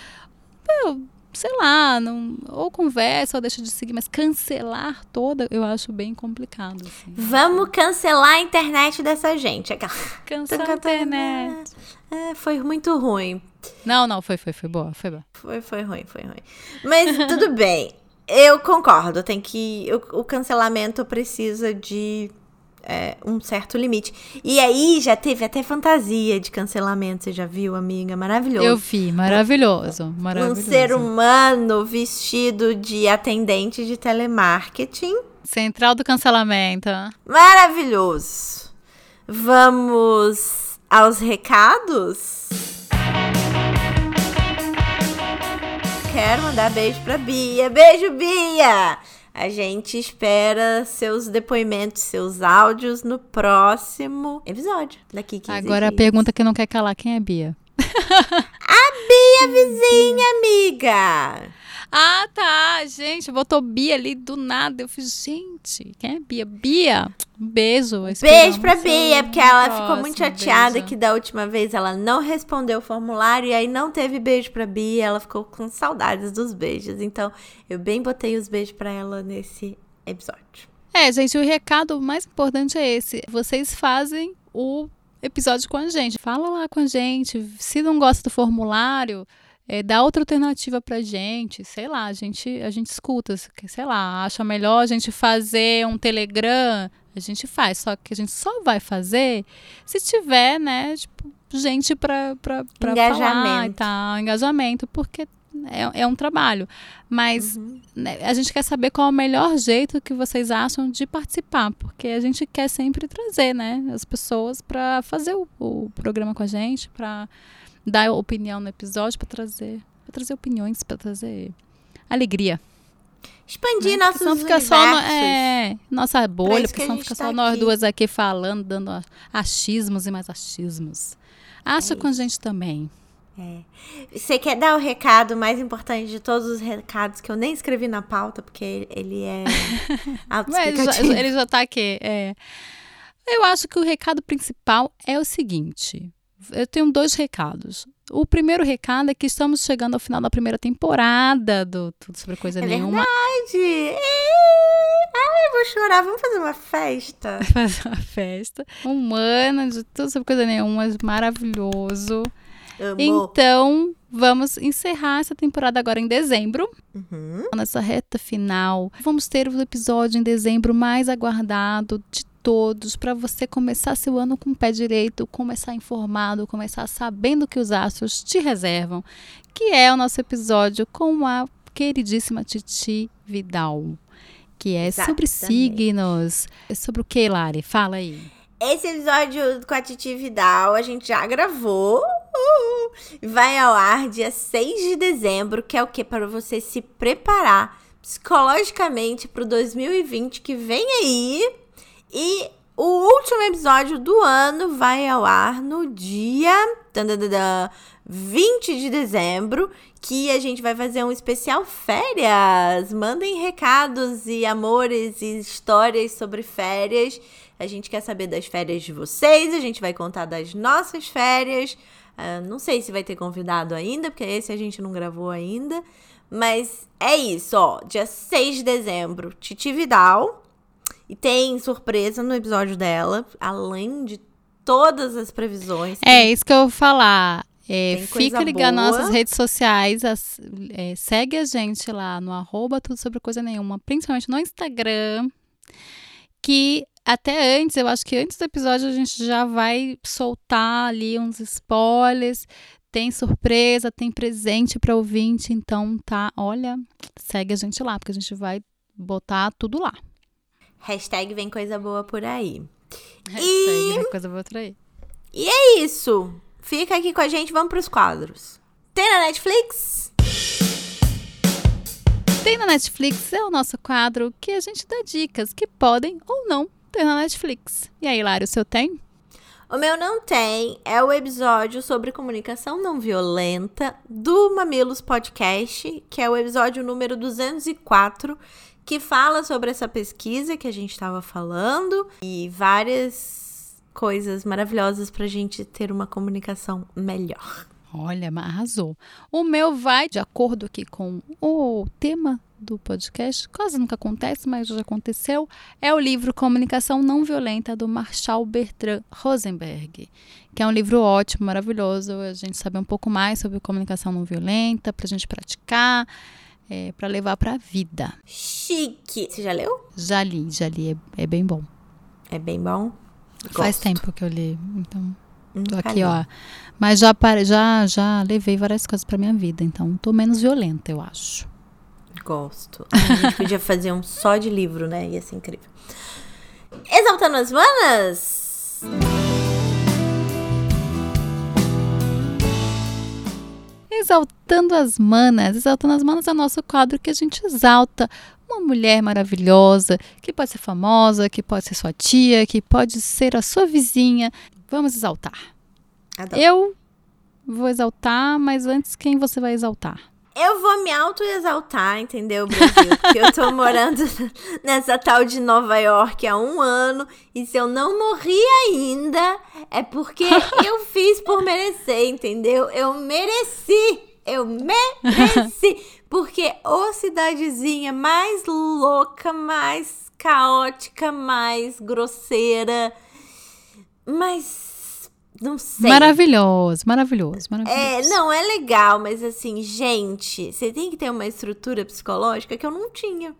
sei lá, não, ou conversa ou deixa de seguir, mas cancelar toda eu acho bem complicado. Assim. Vamos cancelar a internet dessa gente. Cancelar a internet. É, foi muito ruim. Não, não, foi, foi, foi boa, foi boa. Foi, foi ruim, foi ruim. Mas <laughs> tudo bem. Eu concordo, tem que. O, o cancelamento precisa de é, um certo limite. E aí já teve até fantasia de cancelamento, você já viu, amiga? Maravilhoso. Eu vi, maravilhoso, maravilhoso. Um ser humano vestido de atendente de telemarketing. Central do cancelamento. Maravilhoso. Vamos aos recados? Quero mandar beijo pra Bia. Beijo, Bia! A gente espera seus depoimentos, seus áudios no próximo episódio. Daqui 15 Agora dias. a pergunta que não quer calar: quem é Bia? <laughs> a Bia, vizinha, amiga! Ah, tá. Gente, botou Bia ali do nada. Eu fiz, gente, quem é Bia? Bia, um beijo. Beijo pra Bia, porque ela próximo, ficou muito chateada beijo. que da última vez ela não respondeu o formulário e aí não teve beijo pra Bia. Ela ficou com saudades dos beijos. Então, eu bem botei os beijos pra ela nesse episódio. É, gente, o recado mais importante é esse. Vocês fazem o episódio com a gente. Fala lá com a gente. Se não gosta do formulário, é, dá outra alternativa pra gente, sei lá, a gente, a gente escuta, sei lá, acha melhor a gente fazer um Telegram, a gente faz, só que a gente só vai fazer se tiver, né, tipo, gente pra, pra, pra falar e tal, engajamento, porque é, é um trabalho. Mas uhum. né, a gente quer saber qual é o melhor jeito que vocês acham de participar, porque a gente quer sempre trazer, né, as pessoas para fazer o, o programa com a gente, para dar opinião no episódio para trazer, pra trazer opiniões, para trazer alegria. Expandir né? nossos senão fica só no- é, nossa bolha, porque gente fica tá só nós aqui. duas aqui falando, dando achismos e mais achismos. Acha É com a gente também. Você quer dar o recado mais importante de todos os recados que eu nem escrevi na pauta, porque ele- é <laughs> Mas ele já, autoexplicativo. ele já tá aqui. é. Eu acho que o recado principal é o seguinte. Eu tenho dois recados. O primeiro recado é que estamos chegando ao final da primeira temporada do Tudo Sobre Coisa É Nenhuma. verdade. Ai, vou chorar. Vamos fazer uma festa. <laughs> Fazer uma festa. Um ano de Tudo Sobre Coisa Nenhuma, maravilhoso. Amor. Então, vamos encerrar essa temporada agora em dezembro. Uhum. Nessa reta final, vamos ter o episódio em dezembro mais aguardado de todos para você começar seu ano com o pé direito, começar informado, começar sabendo que os astros te reservam, que é o nosso episódio com a queridíssima Titi Vidal, que é sobre Exatamente. signos. É sobre o que, Lari? Fala aí. Esse episódio com a Titi Vidal a gente já gravou. Uhul. Vai ao ar dia 6 de dezembro, que é o que? Para você se preparar psicologicamente para o 2020 que vem aí. E o último episódio do ano vai ao ar no dia tan, tan, tan, tan, 20 de dezembro, que a gente vai fazer um especial férias. Mandem recados e amores e histórias sobre férias. A gente quer saber das férias de vocês, a gente vai contar das nossas férias. Ah, não sei se vai ter convidado ainda, porque esse a gente não gravou ainda. Mas é isso, ó. Dia 6 de dezembro, Titi Vidal. E tem surpresa no episódio dela, além de todas as previsões. É isso que eu vou falar. É, fica ligado nas boa. nossas redes sociais. as- é, segue a gente lá no arroba tudo sobre coisa nenhuma, principalmente no Instagram. Que até antes, eu acho que antes do episódio a gente já vai soltar ali uns spoilers. Tem surpresa, tem presente para ouvinte. Então tá, olha, segue a gente lá, porque a gente vai botar tudo lá. Hashtag vem coisa boa por aí. Hashtag, né, coisa boa outra aí. E é isso. Fica aqui com a gente, vamos pros quadros. Tem na Netflix? Tem na Netflix é o nosso quadro que a gente dá dicas que podem ou não ter na Netflix. E aí, Lário, o seu tem? O meu não tem. É o episódio sobre comunicação não violenta do Mamilos Podcast, que é o episódio número 204, que fala sobre essa pesquisa que a gente estava falando e várias coisas maravilhosas pra gente ter uma comunicação melhor. Olha, arrasou. O meu vai de acordo aqui com o tema do podcast, quase nunca acontece, mas já aconteceu, é o livro Comunicação Não Violenta do Marshall Bertrand Rosenberg, que é um livro ótimo, maravilhoso, a gente sabe um pouco mais sobre comunicação não violenta, pra gente praticar, é, para levar pra vida. Chique! Você já leu? Já li, já li, é, é bem bom. É bem bom. Faz Gosto. tempo que eu li, então tô Nunca aqui, ó. Mas já, já, já levei várias coisas pra minha vida, então tô menos violenta, eu acho. Gosto. A gente podia fazer um só de livro, né? Ia ser incrível. Exaltando as manas! Exaltando as manas. Exaltando as manas é o nosso quadro que a gente exalta uma mulher maravilhosa, que pode ser famosa, que pode ser sua tia, que pode ser a sua vizinha. Vamos exaltar. Adoro. Eu vou exaltar, mas antes, quem você vai exaltar? Eu vou me auto-exaltar, entendeu, Brasil? Porque eu tô <laughs> morando nessa tal de Nova York há um ano. E se eu não morri ainda, é porque <laughs> eu fiz por merecer, entendeu? Eu mereci! Eu mereci! <laughs> Porque ô cidadezinha mais louca, mais caótica, mais grosseira, mais. Não sei. Maravilhoso, maravilhoso, maravilhoso. É, não, é legal, mas assim, gente, você tem que ter uma estrutura psicológica que eu não tinha.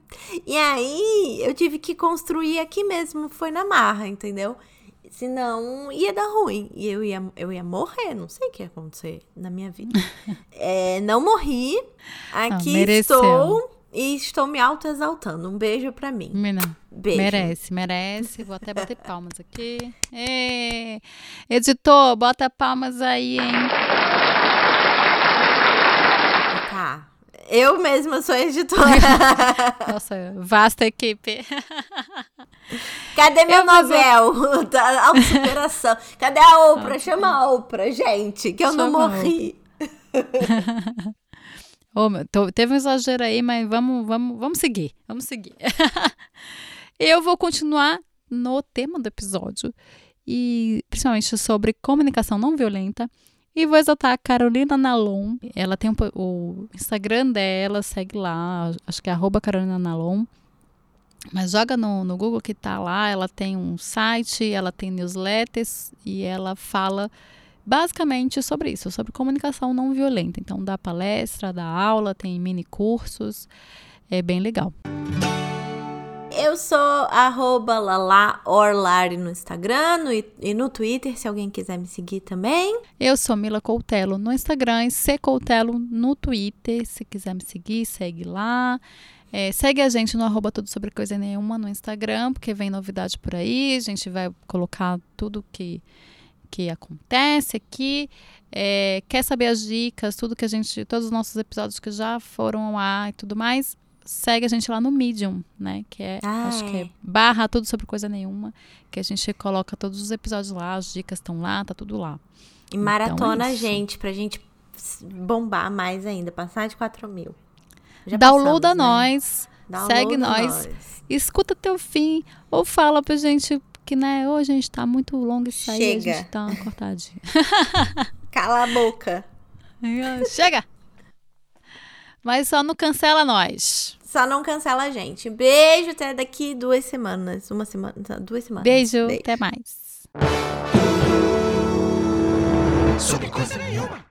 E aí, eu tive que construir aqui mesmo, foi na marra, entendeu? Senão, ia dar ruim. E eu ia, eu ia morrer, não sei o que ia acontecer na minha vida. <laughs> É, não morri, aqui mereceu. estou e estou me auto-exaltando. Um beijo pra mim. Menina, Beijo. merece, merece. Vou até bater palmas aqui. Ê, editor, bota palmas aí, hein? Tá. Eu mesma sou editora. <laughs> Nossa, vasta equipe. Cadê meu Eu novel? <laughs> Da autossuperação. Cadê a Oprah? Chama a Oprah, gente, que eu não Chama a morri. <laughs> Meu, tô- teve um exagero aí, mas vamos, vamos, vamos seguir. Vamos seguir. <laughs> Eu vou continuar no tema do episódio, e principalmente sobre comunicação não violenta. E vou exaltar a Carolina Nalon. Ela tem um o Instagram dela, segue lá, acho que é arroba Carolina Nalon. Mas joga no, no Google que tá lá. Ela tem um site, ela tem newsletters e ela fala basicamente sobre isso, sobre comunicação não violenta. Então, dá palestra, dá aula, tem mini cursos. É bem legal. Eu sou arroba Lala Orlari no Instagram no, e no Twitter, se alguém quiser me seguir também. Eu sou Mila Coutelo no Instagram e C Coutelo no Twitter. Se quiser me seguir, segue lá. É, segue a gente no arroba tudo sobre coisa nenhuma no Instagram, porque vem novidade por aí. A gente vai colocar tudo que, que acontece aqui. É, quer saber as dicas, tudo que a gente. Todos os nossos episódios que já foram ao ar e tudo mais. Segue a gente lá no Medium, né? Que é, Ah, acho que é. é barra tudo sobre coisa nenhuma. Que a gente coloca todos os episódios lá, as dicas estão lá, tá tudo lá. E maratona Então é a gente, pra gente bombar mais ainda, passar de 4 mil. Já Downloada né? nós, Downloada segue nós, escuta até o fim, ou fala pra gente que, né, hoje a gente tá muito longo isso aí, a Chega. gente tá cortadinho. <laughs> Cala a boca. <laughs> Chega! Mas só não cancela nós. Só não cancela a gente. Beijo até daqui duas semanas. Uma semana. Duas semanas. Beijo, até mais. Sobre coisa nenhuma.